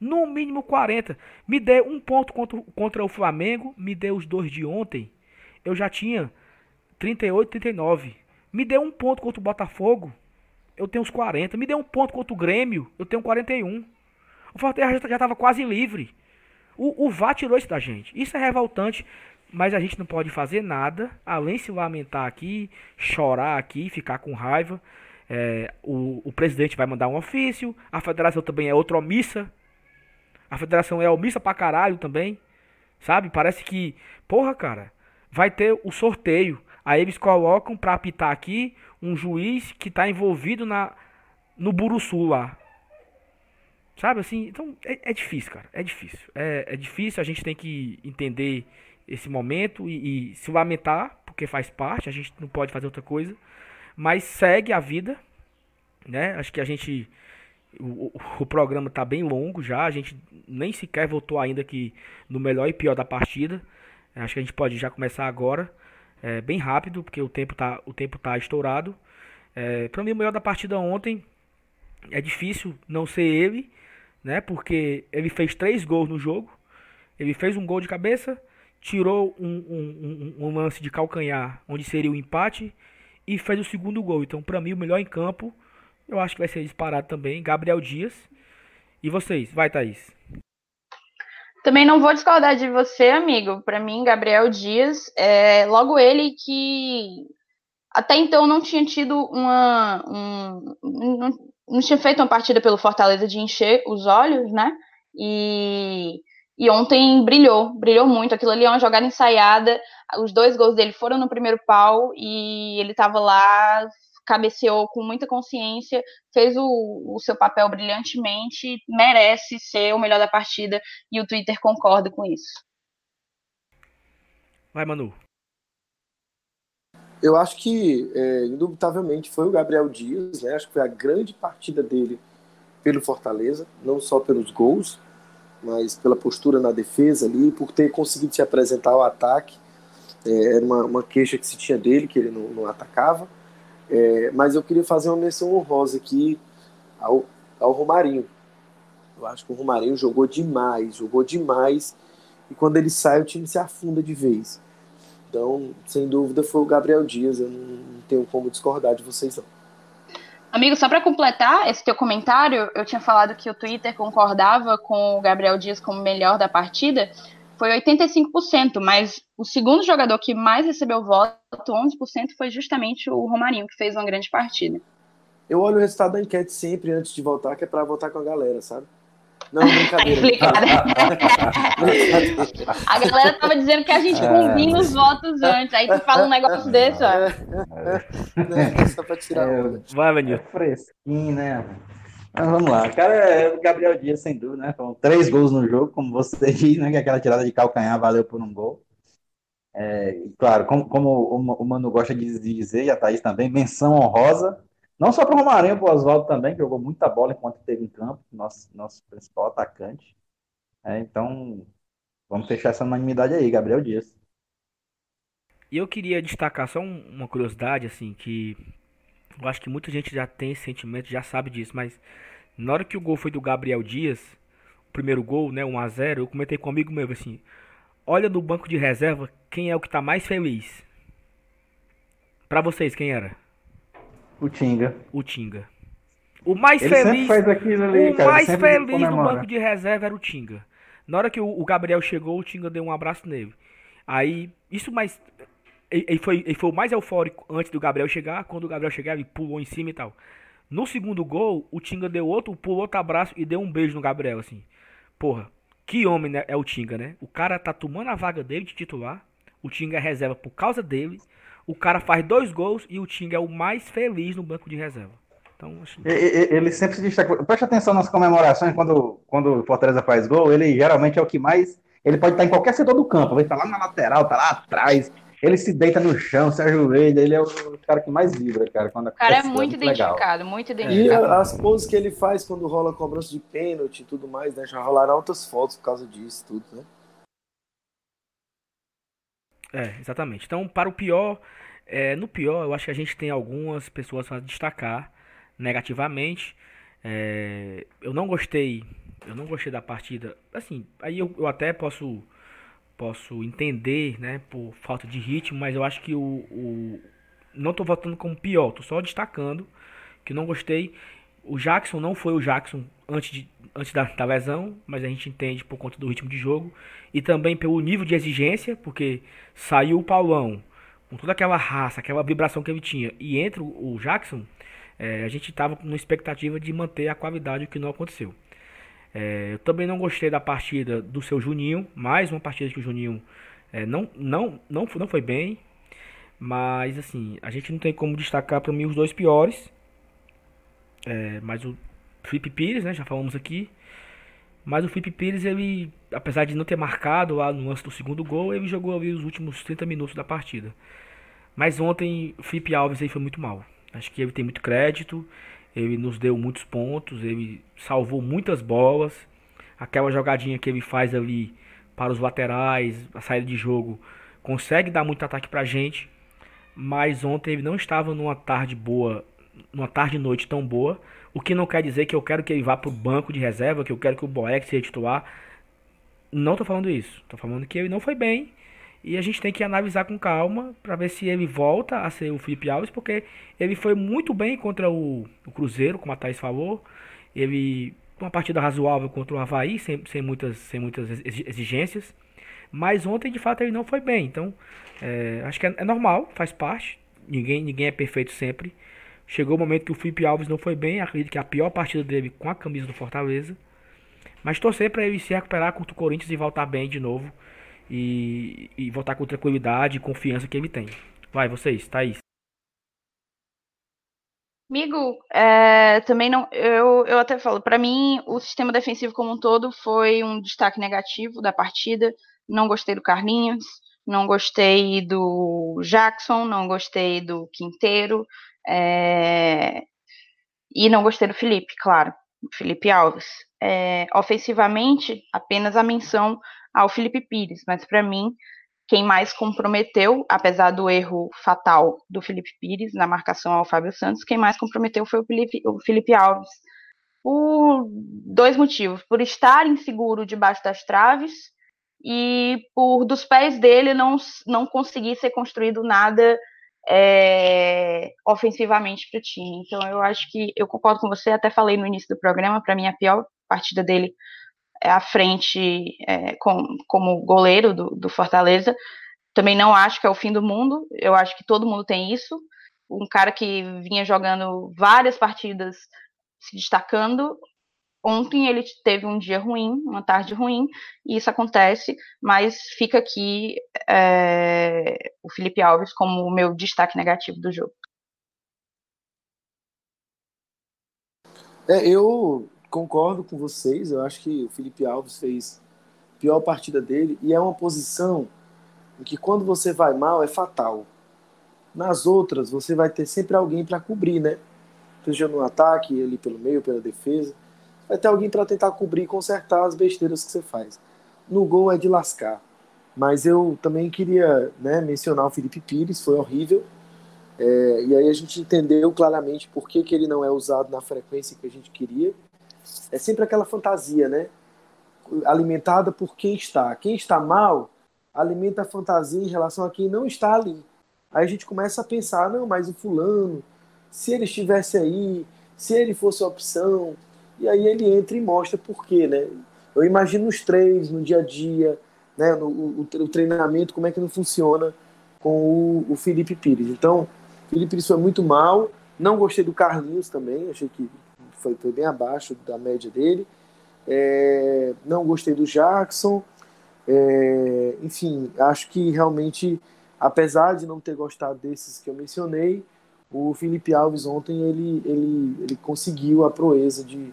No mínimo 40. Me dê um ponto contra, contra o Flamengo. Me dê os dois de ontem. Eu já tinha 38, 39. Me dê um ponto contra o Botafogo eu tenho uns 40. Me deu um ponto contra o Grêmio, eu tenho 41. O Fortaleza já estava quase livre. O, o VAR tirou isso da gente. Isso é revoltante, mas a gente não pode fazer nada além de se lamentar aqui, chorar aqui, ficar com raiva. É, o, o presidente vai mandar um ofício, a federação também é outra omissa. A federação é omissa pra caralho também. Sabe? Parece que, porra, cara, vai ter o sorteio. Aí eles colocam pra apitar aqui um juiz que está envolvido na no Buruçu lá. Sabe assim? Então é, é difícil, cara. É difícil. É, é, difícil, a gente tem que entender esse momento e, e, se lamentar, porque faz parte, a gente não pode fazer outra coisa. Mas segue a vida. Né? Acho que a gente. O, o programa está bem longo já. A gente nem sequer votou ainda aqui no melhor e pior da partida. Acho que a gente pode já começar agora é, bem rápido, porque o tempo tá, o tempo tá estourado. É, para mim, o melhor da partida ontem é difícil não ser ele, né? Porque ele fez três gols no jogo. Ele fez um gol de cabeça, tirou um, um, um, um lance de calcanhar, onde seria o empate, e fez o segundo gol. Então, para mim, o melhor em campo, eu acho que vai ser disparado também, Gabriel Dias. E vocês? Vai, Thaís. Também não vou discordar de você, amigo. Para mim, Gabriel Dias, é logo ele que até então não tinha tido uma. Um, não, não tinha feito uma partida pelo Fortaleza de encher os olhos, né? E, e ontem brilhou, brilhou muito. Aquilo ali é uma jogada ensaiada. Os dois gols dele foram no primeiro pau e ele estava lá cabeceou com muita consciência, fez o, o seu papel brilhantemente, merece ser o melhor da partida e o Twitter concorda com isso. Vai, Manu. Eu acho que, é, indubitavelmente, foi o Gabriel Dias, né? Acho que foi a grande partida dele pelo Fortaleza, não só pelos gols, mas pela postura na defesa ali, por ter conseguido se apresentar ao ataque. É, era uma, uma, queixa que se tinha dele, que ele não, não atacava. É, mas eu queria fazer uma menção honrosa aqui ao, ao Romarinho. Eu acho que o Romarinho jogou demais, jogou demais. E quando ele sai, o time se afunda de vez. Então, sem dúvida, foi o Gabriel Dias. Eu não tenho como discordar de vocês, não. Amigo, só para completar esse teu comentário, eu tinha falado que o Twitter concordava com o Gabriel Dias como melhor da partida foi 85%, mas o segundo jogador que mais recebeu voto, 11%, foi justamente o Romarinho, que fez uma grande partida. Eu olho o resultado da enquete sempre antes de votar, que é para votar com a galera, sabe? Não, brincadeira. a galera tava dizendo que a gente combina os votos antes. Aí tu fala um negócio desse, ó. É, é, é, só pra tirar é, Vai, Vanil. É fresquinho, né? Mas vamos lá. O cara é o Gabriel Dias, sem dúvida, né? Com três gols no jogo, como você disse, né? Que aquela tirada de calcanhar valeu por um gol. É, claro, como, como o Mano gosta de dizer, e a Thaís também, menção honrosa Não só para o Romarinho, para o Oswaldo também, que jogou muita bola enquanto esteve em campo, nosso, nosso principal atacante. É, então, vamos fechar essa unanimidade aí, Gabriel Dias. E eu queria destacar só uma curiosidade, assim, que eu acho que muita gente já tem esse sentimento, já sabe disso, mas na hora que o gol foi do Gabriel Dias, o primeiro gol, né, 1 a 0 eu comentei com amigo meu assim, olha no banco de reserva quem é o que tá mais feliz. Para vocês, quem era? O Tinga. O Tinga. O mais ele feliz. Ali, o cara, mais feliz no banco de reserva era o Tinga. Na hora que o, o Gabriel chegou, o Tinga deu um abraço nele. Aí, isso mais. Ele foi, ele foi o mais eufórico antes do Gabriel chegar. Quando o Gabriel chegar, ele pulou em cima e tal. No segundo gol, o Tinga deu outro, pulou outro abraço e deu um beijo no Gabriel, assim. Porra, que homem né, é o Tinga, né? O cara tá tomando a vaga dele de titular. O Tinga é reserva por causa dele. O cara faz dois gols e o Tinga é o mais feliz no banco de reserva. Então, acho... Ele sempre se destaca. Preste atenção nas comemorações quando, quando o Fortaleza faz gol. Ele geralmente é o que mais. Ele pode estar em qualquer setor do campo. Ele está lá na lateral, tá lá atrás. Ele se deita no chão, se ajoelha. Ele é o cara que mais vibra, cara. Quando o cara é muito, identificado, legal. muito identificado. E as poses que ele faz quando rola cobrança de pênalti e tudo mais, né? Já rolaram altas fotos por causa disso, tudo, né? É, exatamente. Então, para o pior, é, no pior, eu acho que a gente tem algumas pessoas a destacar negativamente. É, eu não gostei, eu não gostei da partida. Assim, aí eu, eu até posso posso entender, né, por falta de ritmo, mas eu acho que o, o não estou votando como pior, estou só destacando que não gostei. O Jackson não foi o Jackson antes, de, antes da, da lesão, mas a gente entende por conta do ritmo de jogo e também pelo nível de exigência, porque saiu o Paulão com toda aquela raça, aquela vibração que ele tinha, e entra o Jackson, é, a gente estava com uma expectativa de manter a qualidade, o que não aconteceu. É, eu também não gostei da partida do seu Juninho, mais uma partida que o Juninho é, não, não, não, não foi bem, mas assim, a gente não tem como destacar para mim os dois piores. É, mas o Felipe Pires, né, já falamos aqui. Mas o Felipe Pires, ele, apesar de não ter marcado lá no lance do segundo gol, ele jogou ali os últimos 30 minutos da partida. Mas ontem o Felipe Alves aí foi muito mal. Acho que ele tem muito crédito, ele nos deu muitos pontos, ele salvou muitas bolas. Aquela jogadinha que ele faz ali para os laterais, a saída de jogo, consegue dar muito ataque pra gente. Mas ontem ele não estava numa tarde boa, numa tarde e noite tão boa. O que não quer dizer que eu quero que ele vá pro banco de reserva, que eu quero que o Boeck seja titular. Não tô falando isso. Tô falando que ele não foi bem e a gente tem que analisar com calma para ver se ele volta a ser o Felipe Alves, porque ele foi muito bem contra o, o Cruzeiro, como a Thaís falou. Ele uma partida razoável contra o Havaí, sem, sem, muitas, sem muitas exigências. Mas ontem, de fato, ele não foi bem. Então, é, acho que é, é, normal, faz parte. Ninguém, ninguém é perfeito sempre. Chegou o momento que o Felipe Alves não foi bem. Acredito que a pior partida dele com a camisa do Fortaleza. Mas torcer para ele se recuperar contra o Corinthians e voltar bem de novo e, e voltar com tranquilidade e confiança que ele tem. Vai, vocês, Thaís. Amigo, é, também não. Eu, eu até falo, para mim, o sistema defensivo como um todo foi um destaque negativo da partida. Não gostei do Carlinhos, não gostei do Jackson, não gostei do Quinteiro, é, e não gostei do Felipe, claro, Felipe Alves. É, ofensivamente, apenas a menção ao Felipe Pires, mas para mim, quem mais comprometeu, apesar do erro fatal do Felipe Pires na marcação ao Fábio Santos, quem mais comprometeu foi o Felipe, o Felipe Alves. Por dois motivos: por estar inseguro debaixo das traves e por dos pés dele não, não conseguir ser construído nada é, ofensivamente para o time. Então eu acho que eu concordo com você, até falei no início do programa, para mim a pior partida dele é, à frente é, com, como goleiro do, do, Fortaleza. Também não acho que é o fim do mundo, eu acho que todo mundo tem isso. Um cara que vinha jogando várias partidas se destacando. Ontem ele teve um dia ruim, uma tarde ruim, e isso acontece, mas fica aqui é, o Felipe Alves como o meu destaque negativo do jogo. É, eu concordo com vocês. Eu acho que o Felipe Alves fez a pior partida dele e é uma posição em que quando você vai mal é fatal. Nas outras você vai ter sempre alguém para cobrir, né? seja no ataque, ali pelo meio, pela defesa. Vai ter alguém para tentar cobrir e consertar as besteiras que você faz. No gol é de lascar. Mas eu também queria né, mencionar o Felipe Pires, foi horrível. É, e aí a gente entendeu claramente por que, que ele não é usado na frequência que a gente queria. É sempre aquela fantasia, né? Alimentada por quem está. Quem está mal alimenta a fantasia em relação a quem não está ali. Aí a gente começa a pensar, não, mas o fulano, se ele estivesse aí, se ele fosse a opção, e aí ele entra e mostra por quê, né? Eu imagino os três no dia a dia, né, no, o, o treinamento, como é que não funciona com o, o Felipe Pires. Então, Felipe Pires foi muito mal. Não gostei do Carlinhos também, achei que foi, foi bem abaixo da média dele. É, não gostei do Jackson. É, enfim, acho que realmente, apesar de não ter gostado desses que eu mencionei, o Felipe Alves ontem ele, ele, ele conseguiu a proeza de,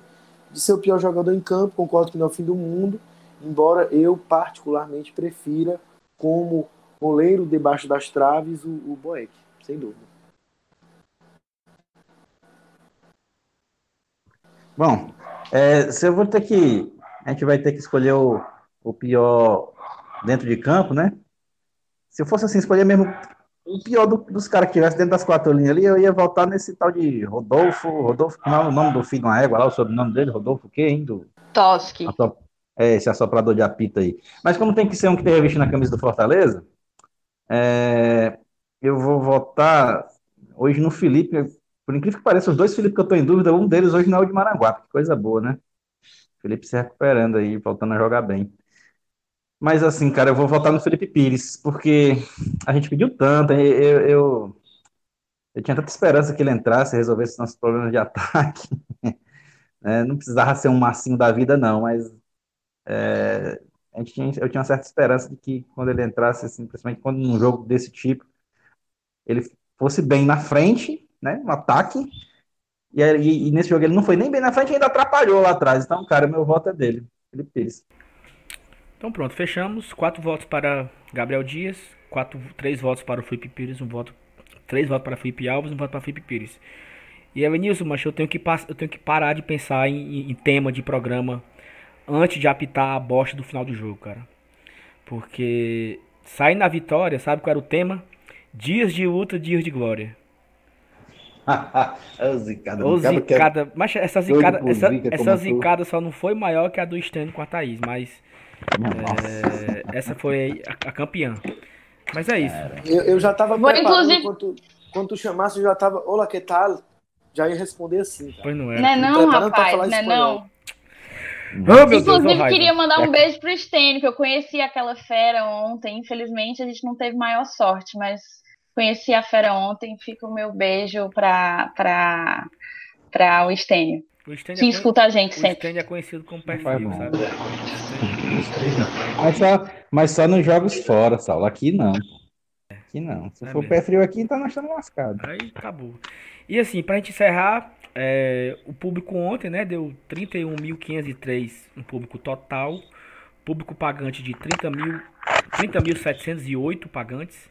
de ser o pior jogador em campo. Concordo que não é o fim do mundo, embora eu particularmente prefira como goleiro debaixo das traves o, o Boeck, sem dúvida. Bom, é, se eu vou ter que. A gente vai ter que escolher o, o pior dentro de campo, né? Se eu fosse assim, escolher mesmo o pior do, dos caras que estivesse dentro das quatro linhas ali, eu ia voltar nesse tal de Rodolfo. Rodolfo, como é o nome do filho de uma égua lá, o sobrenome dele? Rodolfo o quê, hein? Do... Toski. É, esse assoprador de apito aí. Mas como tem que ser um que tenha visto na camisa do Fortaleza, é, eu vou votar hoje no Felipe. Por incrível que pareça, os dois Felipe que eu estou em dúvida, um deles hoje não é o de Maranguape. Que coisa boa, né? Felipe se recuperando aí, voltando a jogar bem. Mas assim, cara, eu vou votar no Felipe Pires, porque a gente pediu tanto, eu, eu, eu tinha tanta esperança que ele entrasse e resolvesse nossos problemas de ataque. É, não precisava ser um massinho da vida, não, mas é, a gente tinha, eu tinha uma certa esperança de que quando ele entrasse, assim, principalmente quando num jogo desse tipo, ele fosse bem na frente, né, no ataque, e, e, e nesse jogo ele não foi nem bem na frente, ainda atrapalhou lá atrás. Então, cara, meu voto é dele, Felipe Pires. Então pronto, fechamos. Quatro votos para Gabriel Dias, quatro, três votos para o Felipe Pires, um voto, três votos para Felipe Alves, um voto para Felipe Pires. E Evanilson, mas eu tenho que eu tenho que parar de pensar em, em, tema de programa antes de apitar a bosta do final do jogo, cara. Porque sair na vitória, sabe qual era o tema? Dias de luta, dias de glória. Ô, zicada, Ô, zicada. Mas essa zicada, essa, essa zicada só não foi maior que a do Stênio com a Thaís, mas é, essa foi a, a, campeã. Mas é isso. Eu, eu já tava preparado inclusive... quando, tu, quando tu chamasse, eu já tava. Olá, que tal? Já ia responder assim. Pois não era. Não é não, rapaz, não é não. Oh, Inclusive, Deus, queria mandar um beijo pro Stênio, que eu conheci aquela fera ontem. Infelizmente, a gente não teve maior sorte, mas conheci a fera ontem. Fica o meu beijo pra, pra, pra o Stênio. O que é escuta a gente o sempre. O é conhecido como pé frio, sabe? Mas só, mas só nos jogos fora, Saulo. Aqui não. Aqui não. Se é for mesmo. pé frio aqui, então nós estamos lascados. Aí acabou. E assim, pra gente encerrar, é, o público ontem, né, deu 31.503 no público total. Público pagante de 30.708 30 pagantes.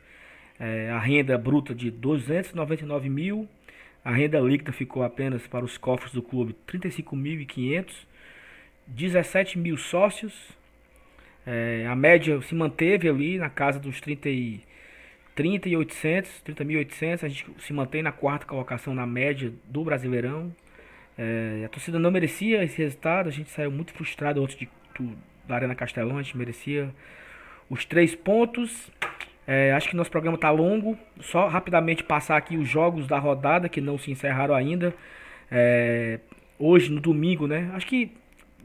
É, a renda bruta de 299 mil. A renda líquida ficou apenas para os cofres do clube 35.500. 17 mil sócios. É, a média se manteve ali na casa dos 30 e 30.800, 30.800. A gente se mantém na quarta colocação na média do Brasileirão. É, a torcida não merecia esse resultado. A gente saiu muito frustrado antes de, do, da Arena Castelão. A gente merecia os três pontos. É, acho que nosso programa está longo. Só rapidamente passar aqui os jogos da rodada que não se encerraram ainda. É, hoje, no domingo, né? Acho que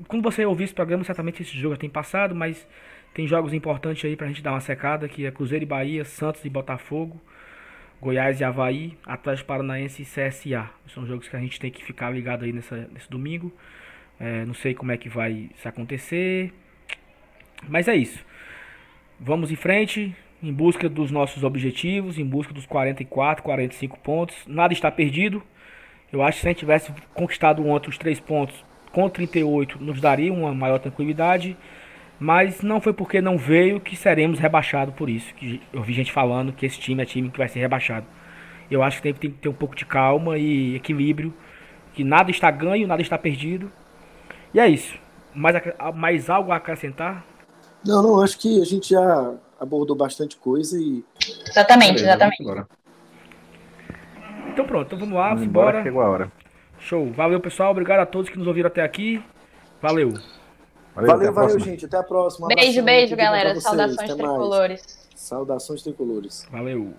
quando você ouvir esse programa, certamente esse jogo já tem passado, mas tem jogos importantes aí pra gente dar uma secada, que é Cruzeiro e Bahia, Santos e Botafogo, Goiás e Havaí, Atlético Paranaense e CSA. São jogos que a gente tem que ficar ligado aí nessa, nesse domingo. É, não sei como é que vai se acontecer. Mas é isso. Vamos em frente, em busca dos nossos objetivos, em busca dos 44, 45 pontos. Nada está perdido. Eu acho que se a gente tivesse conquistado ontem os 3 pontos com 38, nos daria uma maior tranquilidade. Mas não foi porque não veio que seremos rebaixados por isso. Que eu vi gente falando que esse time é time que vai ser rebaixado. Eu acho que tem, que ter um pouco de calma e equilíbrio que nada está ganho, nada está perdido. E é isso. Mais, mais algo a acrescentar? Não, não, acho que a gente já abordou bastante coisa e. Exatamente, exatamente. Então pronto, então vamos lá, vamos embora. Chegou a hora. Show. Valeu, pessoal. Obrigado a todos que nos ouviram até aqui. Valeu. Valeu, valeu, valeu gente. Até a próxima. Beijo, beijo, galera. Saudações tricolores. Saudações tricolores. Valeu.